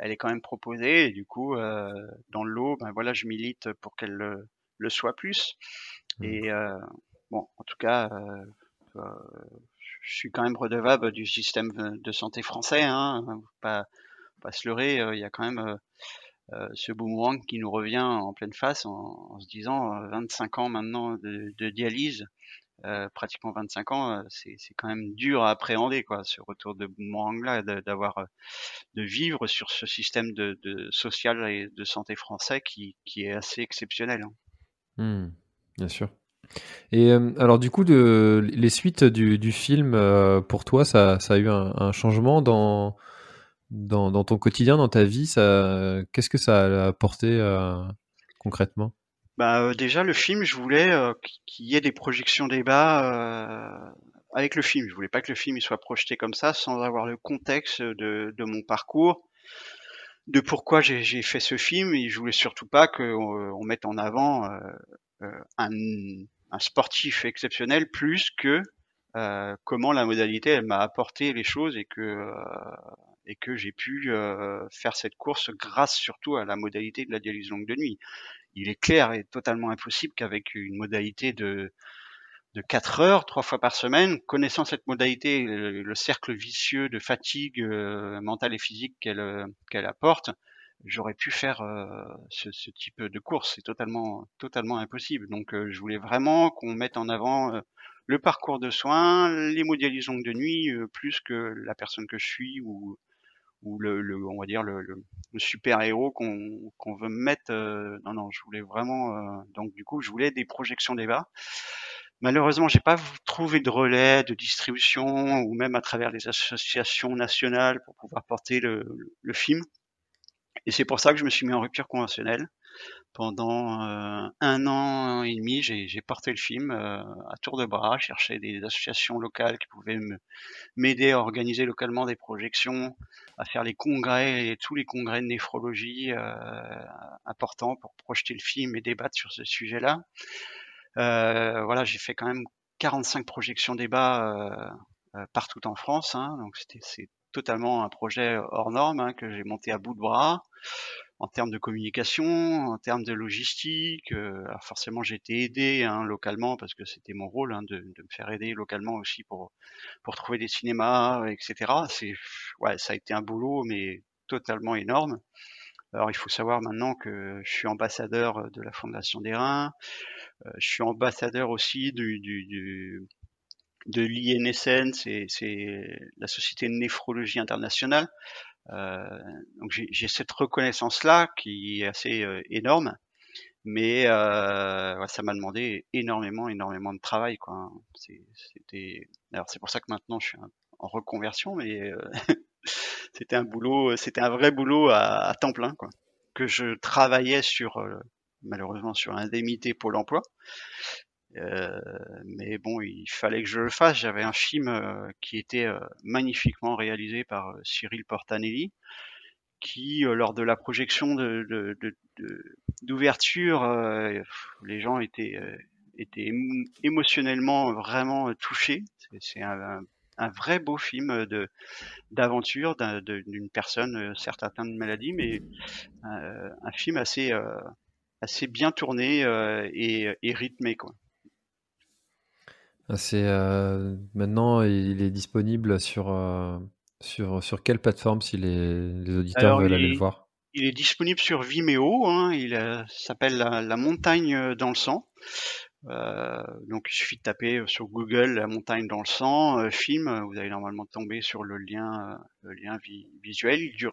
elle est quand même proposée et du coup euh, dans le lot ben voilà je milite pour qu'elle le, soit plus mmh. et euh, bon en tout cas euh, je suis quand même redevable du système de santé français hein, pas pas se leurrer il y a quand même ce boomerang qui nous revient en pleine face en, se disant 25 ans maintenant de, dialyse euh, pratiquement 25 ans, euh, c'est quand même dur à appréhender, quoi, ce retour de boomerang-là, d'avoir, euh, de vivre sur ce système de, social et de santé français qui, qui est assez exceptionnel. Hein. Mmh, bien sûr. Et alors du coup, les suites du, du film, pour toi, ça, ça, a eu un changement dans, dans, ton quotidien, dans ta vie Qu'est-ce que ça a apporté concrètement? Bah, euh, déjà le film, je voulais euh, qu'il y ait des projections débat euh, avec le film. Je voulais pas que le film il soit projeté comme ça sans avoir le contexte de, de mon parcours, de pourquoi j'ai fait ce film. Et je voulais surtout pas qu'on on mette en avant un, un, sportif exceptionnel plus que comment la modalité elle m'a apporté les choses et que et que j'ai pu faire cette course grâce surtout à la modalité de la dialyse longue de nuit il est clair et totalement impossible qu'avec une modalité de de 4 heures, trois fois par semaine, connaissant cette modalité, le, cercle vicieux de fatigue euh, mentale et physique qu'elle euh, qu'elle apporte, j'aurais pu faire euh, ce, ce, type de course. C'est totalement totalement impossible. Donc je voulais vraiment qu'on mette en avant le parcours de soins, les modélisations de nuit, plus que la personne que je suis ou ou le, on va dire le, super héros qu'on qu'on veut mettre. Euh, non, non, je voulais vraiment. Euh, donc du coup, je voulais des projections débat. Malheureusement, j'ai pas trouvé de relais de distribution ou même à travers les associations nationales pour pouvoir porter le, le film. Et c'est pour ça que je me suis mis en rupture conventionnelle. Pendant euh, un an et demi, j'ai porté le film euh, à tour de bras, chercher des associations locales qui pouvaient m'aider à organiser localement des projections, à faire les congrès et tous les congrès de néphrologie euh, importants pour projeter le film et débattre sur ce sujet-là. Voilà, j'ai fait quand même 45 projections débat partout en France, hein, donc c'est totalement un projet hors norme hein, que j'ai monté à bout de bras en termes de communication, en termes de logistique. Euh, alors forcément, j'ai été aidé hein, localement parce que c'était mon rôle hein, de, de, me faire aider localement aussi pour pour trouver des cinémas, etc. C'est ouais, ça a été un boulot mais totalement énorme. Alors il faut savoir maintenant que je suis ambassadeur de la Fondation des Reins, euh, je suis ambassadeur aussi du, du, du de l'INSN, c'est la Société de néphrologie internationale. Euh, donc j'ai cette reconnaissance-là qui est assez euh, énorme, mais euh, ça m'a demandé énormément, énormément de travail. Quoi. C'était, alors c'est pour ça que maintenant je suis en reconversion, mais c'était un boulot, c'était un vrai boulot à, à, temps plein, quoi. Que je travaillais sur, malheureusement, sur indemnité pour l'emploi, euh, mais bon, il fallait que je le fasse. J'avais un film euh, qui était euh, magnifiquement réalisé par Cyril Portanelli, qui, lors de la projection d'ouverture, les gens étaient, émotionnellement vraiment touchés. C'est un, vrai beau film d'aventure d'une personne certes atteinte de maladie, mais un film assez assez bien tourné et, et, rythmé quoi. C'est maintenant il est disponible sur sur, sur quelle plateforme si les, les auditeurs veulent aller le voir? Il est disponible sur Vimeo, hein, il s'appelle la, montagne euh, dans le sang. Euh, donc il suffit de taper sur Google la montagne dans le sang, euh, film, vous allez normalement tomber sur le lien, le lien visuel, il dure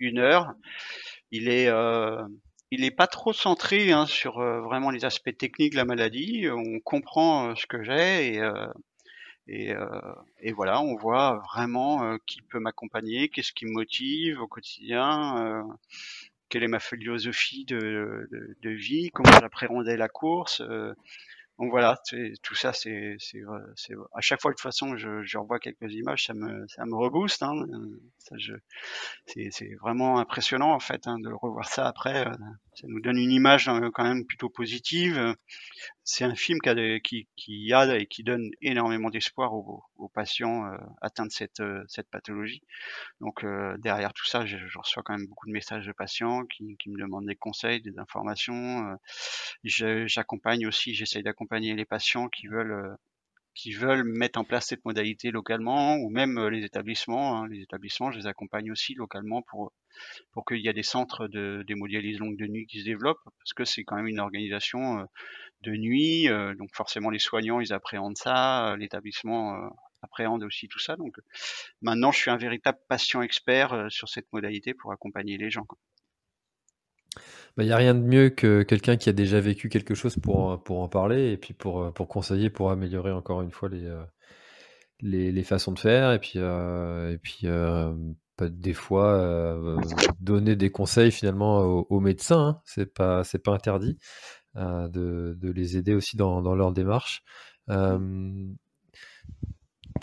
une heure. Il est, il est pas trop centré hein, sur vraiment les aspects techniques de la maladie. On comprend ce que j'ai euh, et, voilà, on voit vraiment euh, qui peut m'accompagner, qu'est-ce qui me motive au quotidien, euh, quelle est ma philosophie de, de, de vie, comment j'appréhendais la course. Donc voilà, tout ça, c'est, c'est, à chaque fois de toute façon, je, je revois quelques images, ça me, ça me rebooste. Hein, je, c'est, vraiment impressionnant en fait hein, de revoir ça après. Ça nous donne une image quand même plutôt positive c'est un film qui a, qui, qui a, et qui donne énormément d'espoir aux, aux, patients euh, atteints de cette, euh, cette pathologie. Donc euh, derrière tout ça, je, je, reçois quand même beaucoup de messages de patients qui, qui me demandent des conseils, des informations. J'accompagne aussi, j'essaye d'accompagner les patients qui veulent qui veulent mettre en place cette modalité localement, ou même les établissements. Hein. Les établissements, je les accompagne aussi localement pour pour qu'il y ait des centres de démodialyse longue de nuit qui se développent, parce que c'est quand même une organisation de nuit, euh, donc forcément les soignants ils appréhendent ça, euh, l'établissement euh, appréhende aussi tout ça. Donc maintenant je suis un véritable patient expert sur cette modalité pour accompagner les gens. Il bah, n'y a rien de mieux que quelqu'un qui a déjà vécu quelque chose pour, pour en parler et puis pour, pour conseiller, pour améliorer encore une fois les, les, les façons de faire et puis, et puis des fois donner des conseils finalement aux, médecins, hein. c'est pas c'est pas interdit. Euh, de, de, les aider aussi dans, dans leur démarche.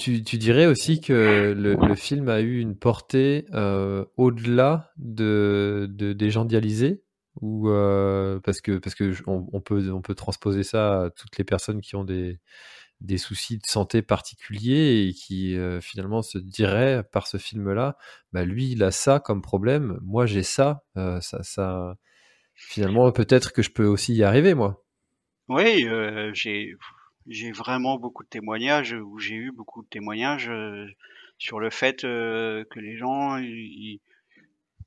Tu, dirais aussi que le, film a eu une portée euh, au-delà de, de, des gens dialysés ou euh, parce que parce que on, peut on peut transposer ça à toutes les personnes qui ont des des soucis de santé particuliers et qui euh, finalement se diraient par ce film-là, bah lui il a ça comme problème, moi j'ai ça, ça finalement, peut-être que je peux aussi y arriver, moi. Oui, j'ai j'ai vraiment beaucoup de témoignages ou j'ai eu beaucoup de témoignages euh, sur le fait euh, que les gens,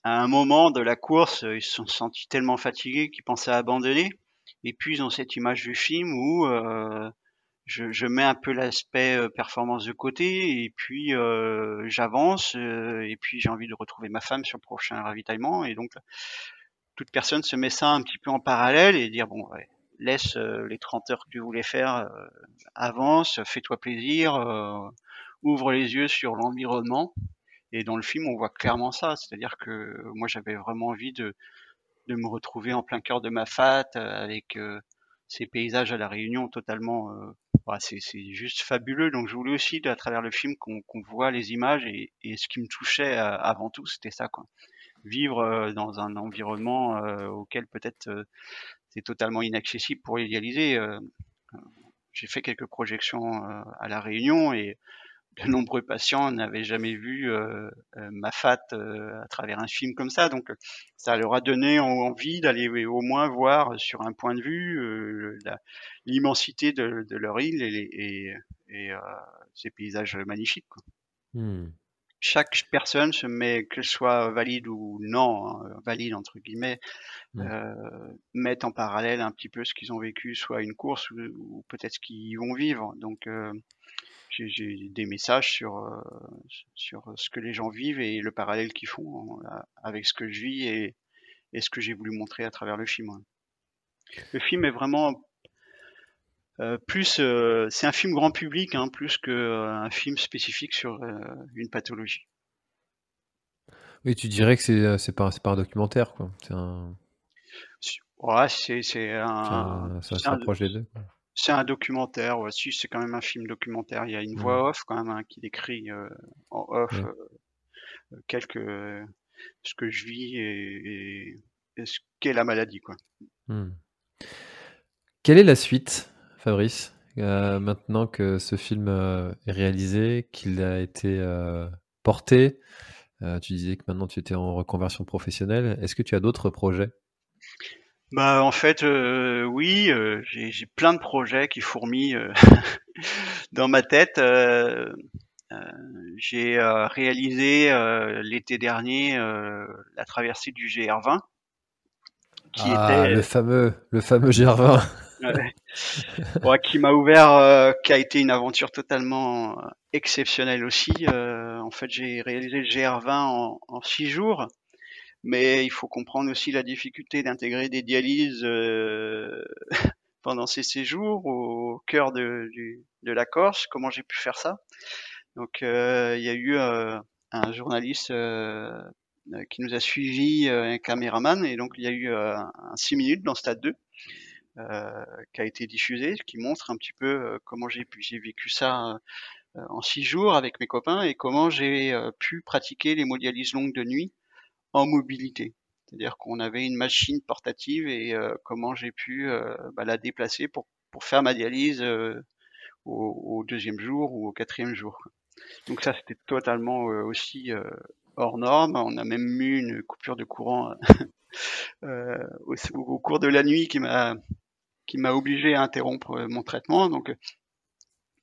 à un moment de la course, ils se sont sentis tellement fatigués qu'ils pensaient abandonner. Et puis ils ont cette image du film où je, je, mets un peu l'aspect performance de côté et puis j'avance et puis j'ai envie de retrouver ma femme sur le prochain ravitaillement et donc toute personne se met ça un petit peu en parallèle et dire bon laisse euh, les 30 heures que tu voulais faire euh, avance fais-toi plaisir euh, ouvre les yeux sur l'environnement. Et dans le film on voit clairement ça. C'est-à-dire que moi j'avais vraiment envie de de me retrouver en plein cœur de ma fat avec ces paysages à la Réunion totalement bah, c'est juste fabuleux. Donc je voulais aussi à travers le film qu'on voit les images et, et, ce qui me touchait avant tout c'était ça quoi. Vivre euh, dans un environnement euh, auquel peut-être euh, c'est totalement inaccessible pour idéaliser. J'ai fait quelques projections à la Réunion et de nombreux patients n'avaient jamais vu euh, ma fat à travers un film comme ça. Donc ça leur a donné envie d'aller au moins voir sur un point de vue l'immensité de, leur île et, ces paysages magnifiques. Hmm chaque personne se met, que ce soit valide ou non, hein, valide entre guillemets, euh, met en parallèle un petit peu ce qu'ils ont vécu, soit une course ou, peut-être ce qu'ils vont vivre. Donc euh, j'ai des messages sur euh, sur ce que les gens vivent et le parallèle qu'ils font hein, avec ce que je vis et, et ce que j'ai voulu montrer à travers le film. Le film est vraiment euh, plus euh, c'est un film grand public hein, plus qu'un euh, film spécifique sur une pathologie. Oui, tu dirais que c'est c'est pas pas un documentaire quoi. C'est un. Ouais, c'est c'est un. Ça des deux. C'est un documentaire. Ouais, si c'est quand même un film documentaire. Il y a une voix off quand même hein, qui décrit en off quelques ce que je vis et, et, ce qu'est la maladie quoi. Hmm. Quelle est la suite? Fabrice maintenant que ce film est réalisé, qu'il a été porté Tu disais que maintenant tu étais en reconversion professionnelle. Est-ce que tu as d'autres projets? Bah en fait oui, j'ai plein de projets qui fourmillent dans ma tête. j'ai réalisé l'été dernier la traversée du GR20 qui ah, était le fameux le fameux GR20 ouais. Qui m'a ouvert euh, qui a été une aventure totalement euh, exceptionnelle aussi euh, en fait j'ai réalisé le GR20 en, en six jours. Mais il faut comprendre aussi la difficulté d'intégrer des dialyses pendant ces séjours au cœur de, de la Corse. Comment j'ai pu faire ça? Donc il y a eu un journaliste euh, qui nous a suivi, euh, un caméraman, et donc il y a eu euh, un 6 minutes dans Stade 2. Euh, qui a été diffusé, qui montre un petit peu comment j'ai j'ai vécu ça en six jours avec mes copains et comment j'ai pu pratiquer les modialises longues de nuit en mobilité. C'est-à-dire qu'on avait une machine portative et comment j'ai pu bah, la déplacer pour, pour faire ma dialyse au, au, deuxième jour ou au quatrième jour. Donc ça, c'était totalement aussi hors norme. On a même eu une coupure de courant euh, au, cours de la nuit qui m'a qui m'a obligé à interrompre mon traitement. Donc,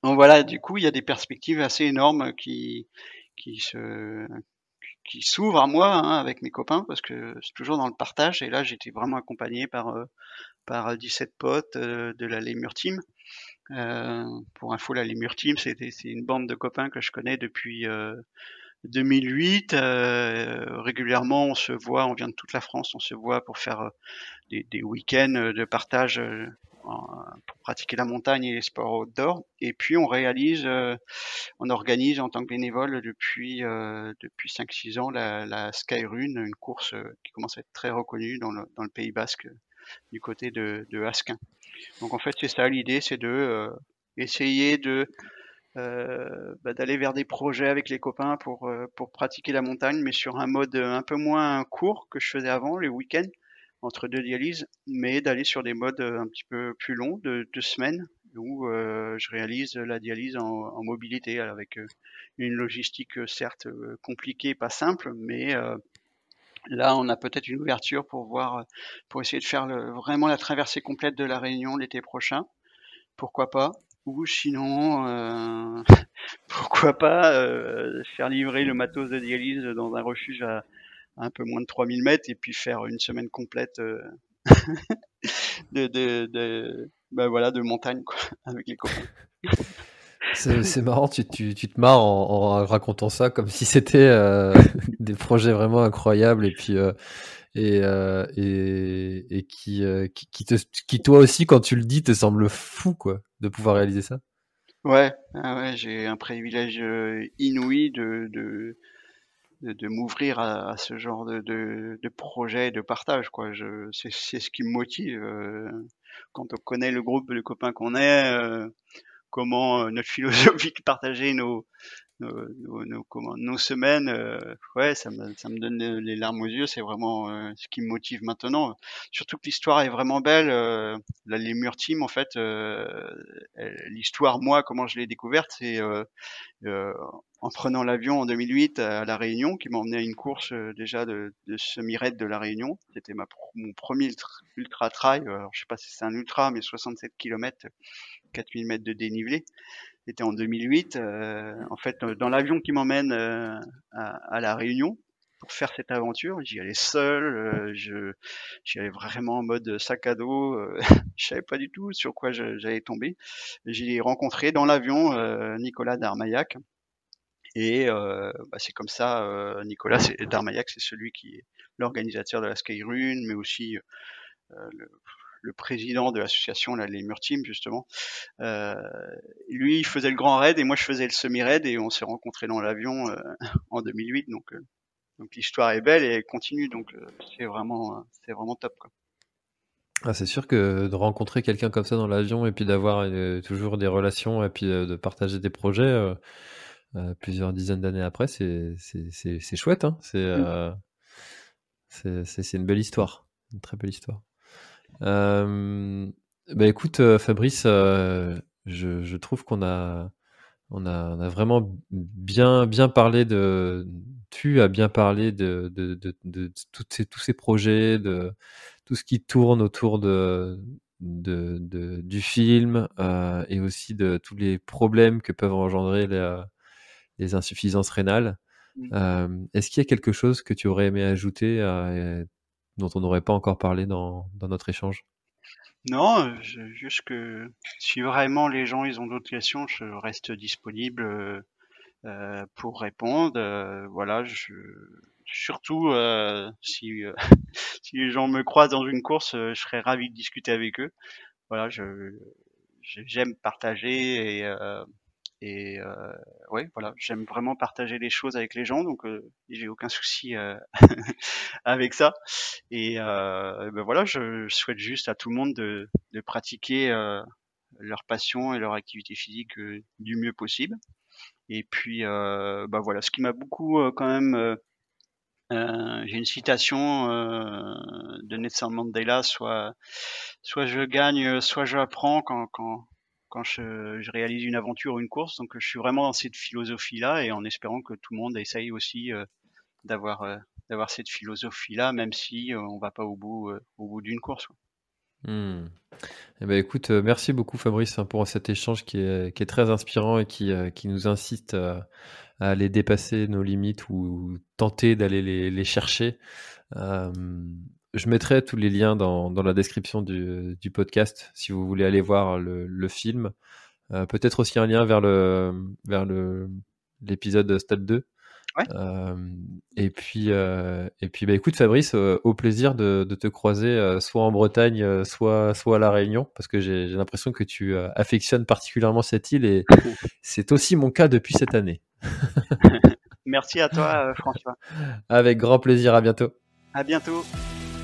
donc voilà, du coup, il y a des perspectives assez énormes qui qui se qui s'ouvrent à moi hein, avec mes copains parce que c'est toujours dans le partage et là j'étais vraiment accompagné par euh, par 17 potes euh, de la Lemur Team. Euh, pour info, la Lemur Team, c'est une bande de copains que je connais depuis 2008. Euh, régulièrement, on se voit, on vient de toute la France, on se voit pour faire euh, des, des week-ends euh, de partage pour pratiquer la montagne et les sports outdoor. Et puis, on réalise, on organise en tant que bénévole depuis depuis 5-6 ans la, la Skyrune, une course qui commence à être très reconnue dans le, dans le Pays Basque du côté de, de Asquin. Donc en fait, c'est ça l'idée, c'est de essayer de euh, bah, d'aller vers des projets avec les copains pour, euh, pour pratiquer la montagne, mais sur un mode un peu moins court que je faisais avant, les week-ends, entre deux dialyses, mais d'aller sur des modes un petit peu plus longs, de deux semaines, où euh, je réalise la dialyse en, en mobilité, avec une logistique certes compliquée, pas simple, mais là on a peut-être une ouverture pour voir, pour essayer de faire le, vraiment la traversée complète de la Réunion l'été prochain. Pourquoi pas? Ou sinon, euh, pourquoi pas euh, faire livrer le matos de dialyse dans un refuge à, un peu moins de 3000 mètres et puis faire une semaine complète euh, de, de, de, bah voilà, de montagne quoi, avec les copains. C'est marrant, tu, tu, tu, te marres en, en, racontant ça comme si c'était des projets vraiment incroyables et puis et, euh, et, et qui, euh, qui, qui, te, qui, toi aussi, quand tu le dis, te semble fou, quoi, de pouvoir réaliser ça. Ouais, ah j'ai un privilège euh, inouï de, de, de, m'ouvrir à, ce genre de, de, projet, de partage, quoi. C'est, ce qui me motive. Quand on connaît le groupe de copains qu'on est, comment notre philosophie de partager nos, nos, comment, nos semaines, euh, ouais, ça me, ça me donne les larmes aux yeux. C'est vraiment euh, ce qui me motive maintenant. Surtout que l'histoire est vraiment belle. Euh, la Team, en fait, l'histoire, moi, comment je l'ai découverte, c'est en prenant l'avion en 2008 à La Réunion, qui m'a emmené à une course déjà de, de semi-raid de La Réunion. C'était ma mon premier ultra trail. Alors, je sais pas si c'est un ultra, mais 67 km, 4000 mètres de dénivelé. C'était en 2008. Euh, en fait, dans l'avion qui m'emmène euh, à, la Réunion pour faire cette aventure, j'y allais seul. Euh, je j'y allais vraiment en mode sac à dos. je savais pas du tout sur quoi j'allais tomber. J'ai rencontré dans l'avion Nicolas Darmaillac. Et euh, bah c'est comme ça, euh, Nicolas Darmaillac, c'est celui qui est l'organisateur de la Skyrune, mais aussi euh, le, le président de l'association, là, les Team, justement. Euh, lui, il faisait le grand raid et moi, je faisais le semi-raid et on s'est rencontrés dans l'avion euh, en 2008. Donc, euh, donc l'histoire est belle et elle continue. Donc, euh, c'est vraiment, c'est vraiment top. Quoi. Ah, c'est sûr que de rencontrer quelqu'un comme ça dans l'avion et puis d'avoir toujours des relations et puis de partager des projets plusieurs dizaines d'années après, c'est c'est chouette. Hein c'est mmh. c'est une belle histoire, une très belle histoire. Euh, bah écoute, euh, Fabrice, euh, je, trouve qu'on a, on a, on a, vraiment bien, bien parlé de. Tu as bien parlé de, de, de, de toutes ces, tous ces projets, de tout ce qui tourne autour de, de, de du film euh, et aussi de tous les problèmes que peuvent engendrer les, les insuffisances rénales. Euh, Est-ce qu'il y a quelque chose que tu aurais aimé ajouter euh, dont on n'aurait pas encore parlé dans, dans notre échange non, euh, juste que si vraiment les gens ils ont d'autres questions, je reste disponible euh, euh pour répondre. Euh, voilà, je, surtout euh, si, si les gens me croisent dans une course, je serais ravi de discuter avec eux. Voilà, je j'aime partager et et euh, ouais, voilà, j'aime vraiment partager les choses avec les gens, donc euh, j'ai aucun souci euh, avec ça. Et euh, ben voilà, je souhaite juste à tout le monde de, de pratiquer euh, leur passion et leur activité physique euh, du mieux possible. Et puis, ben voilà, ce qui m'a beaucoup quand même j'ai une citation de Nelson Mandela, soit soit je gagne, soit je apprends quand, quand, quand je, réalise une aventure ou une course. Donc je suis vraiment dans cette philosophie-là et en espérant que tout le monde essaye aussi euh, d'avoir euh, d'avoir cette philosophie-là, même si euh, on va pas au bout d'une course. Hmm. Eh ben, écoute, merci beaucoup Fabrice hein, pour cet échange qui est, très inspirant et qui, nous incite à, aller dépasser nos limites ou tenter d'aller les, chercher je mettrai tous les liens dans, dans la description du, du, podcast si vous voulez aller voir le, le film. Euh, Peut-être aussi un lien vers le vers le l'épisode Stade 2. Ouais. Euh, et puis euh, et puis bah écoute Fabrice, au plaisir de, de te croiser soit en Bretagne, soit soit à la Réunion, parce que j'ai l'impression que tu affectionnes particulièrement cette île et c'est aussi mon cas depuis cette année. Merci à toi François. Avec grand plaisir, à bientôt. À bientôt.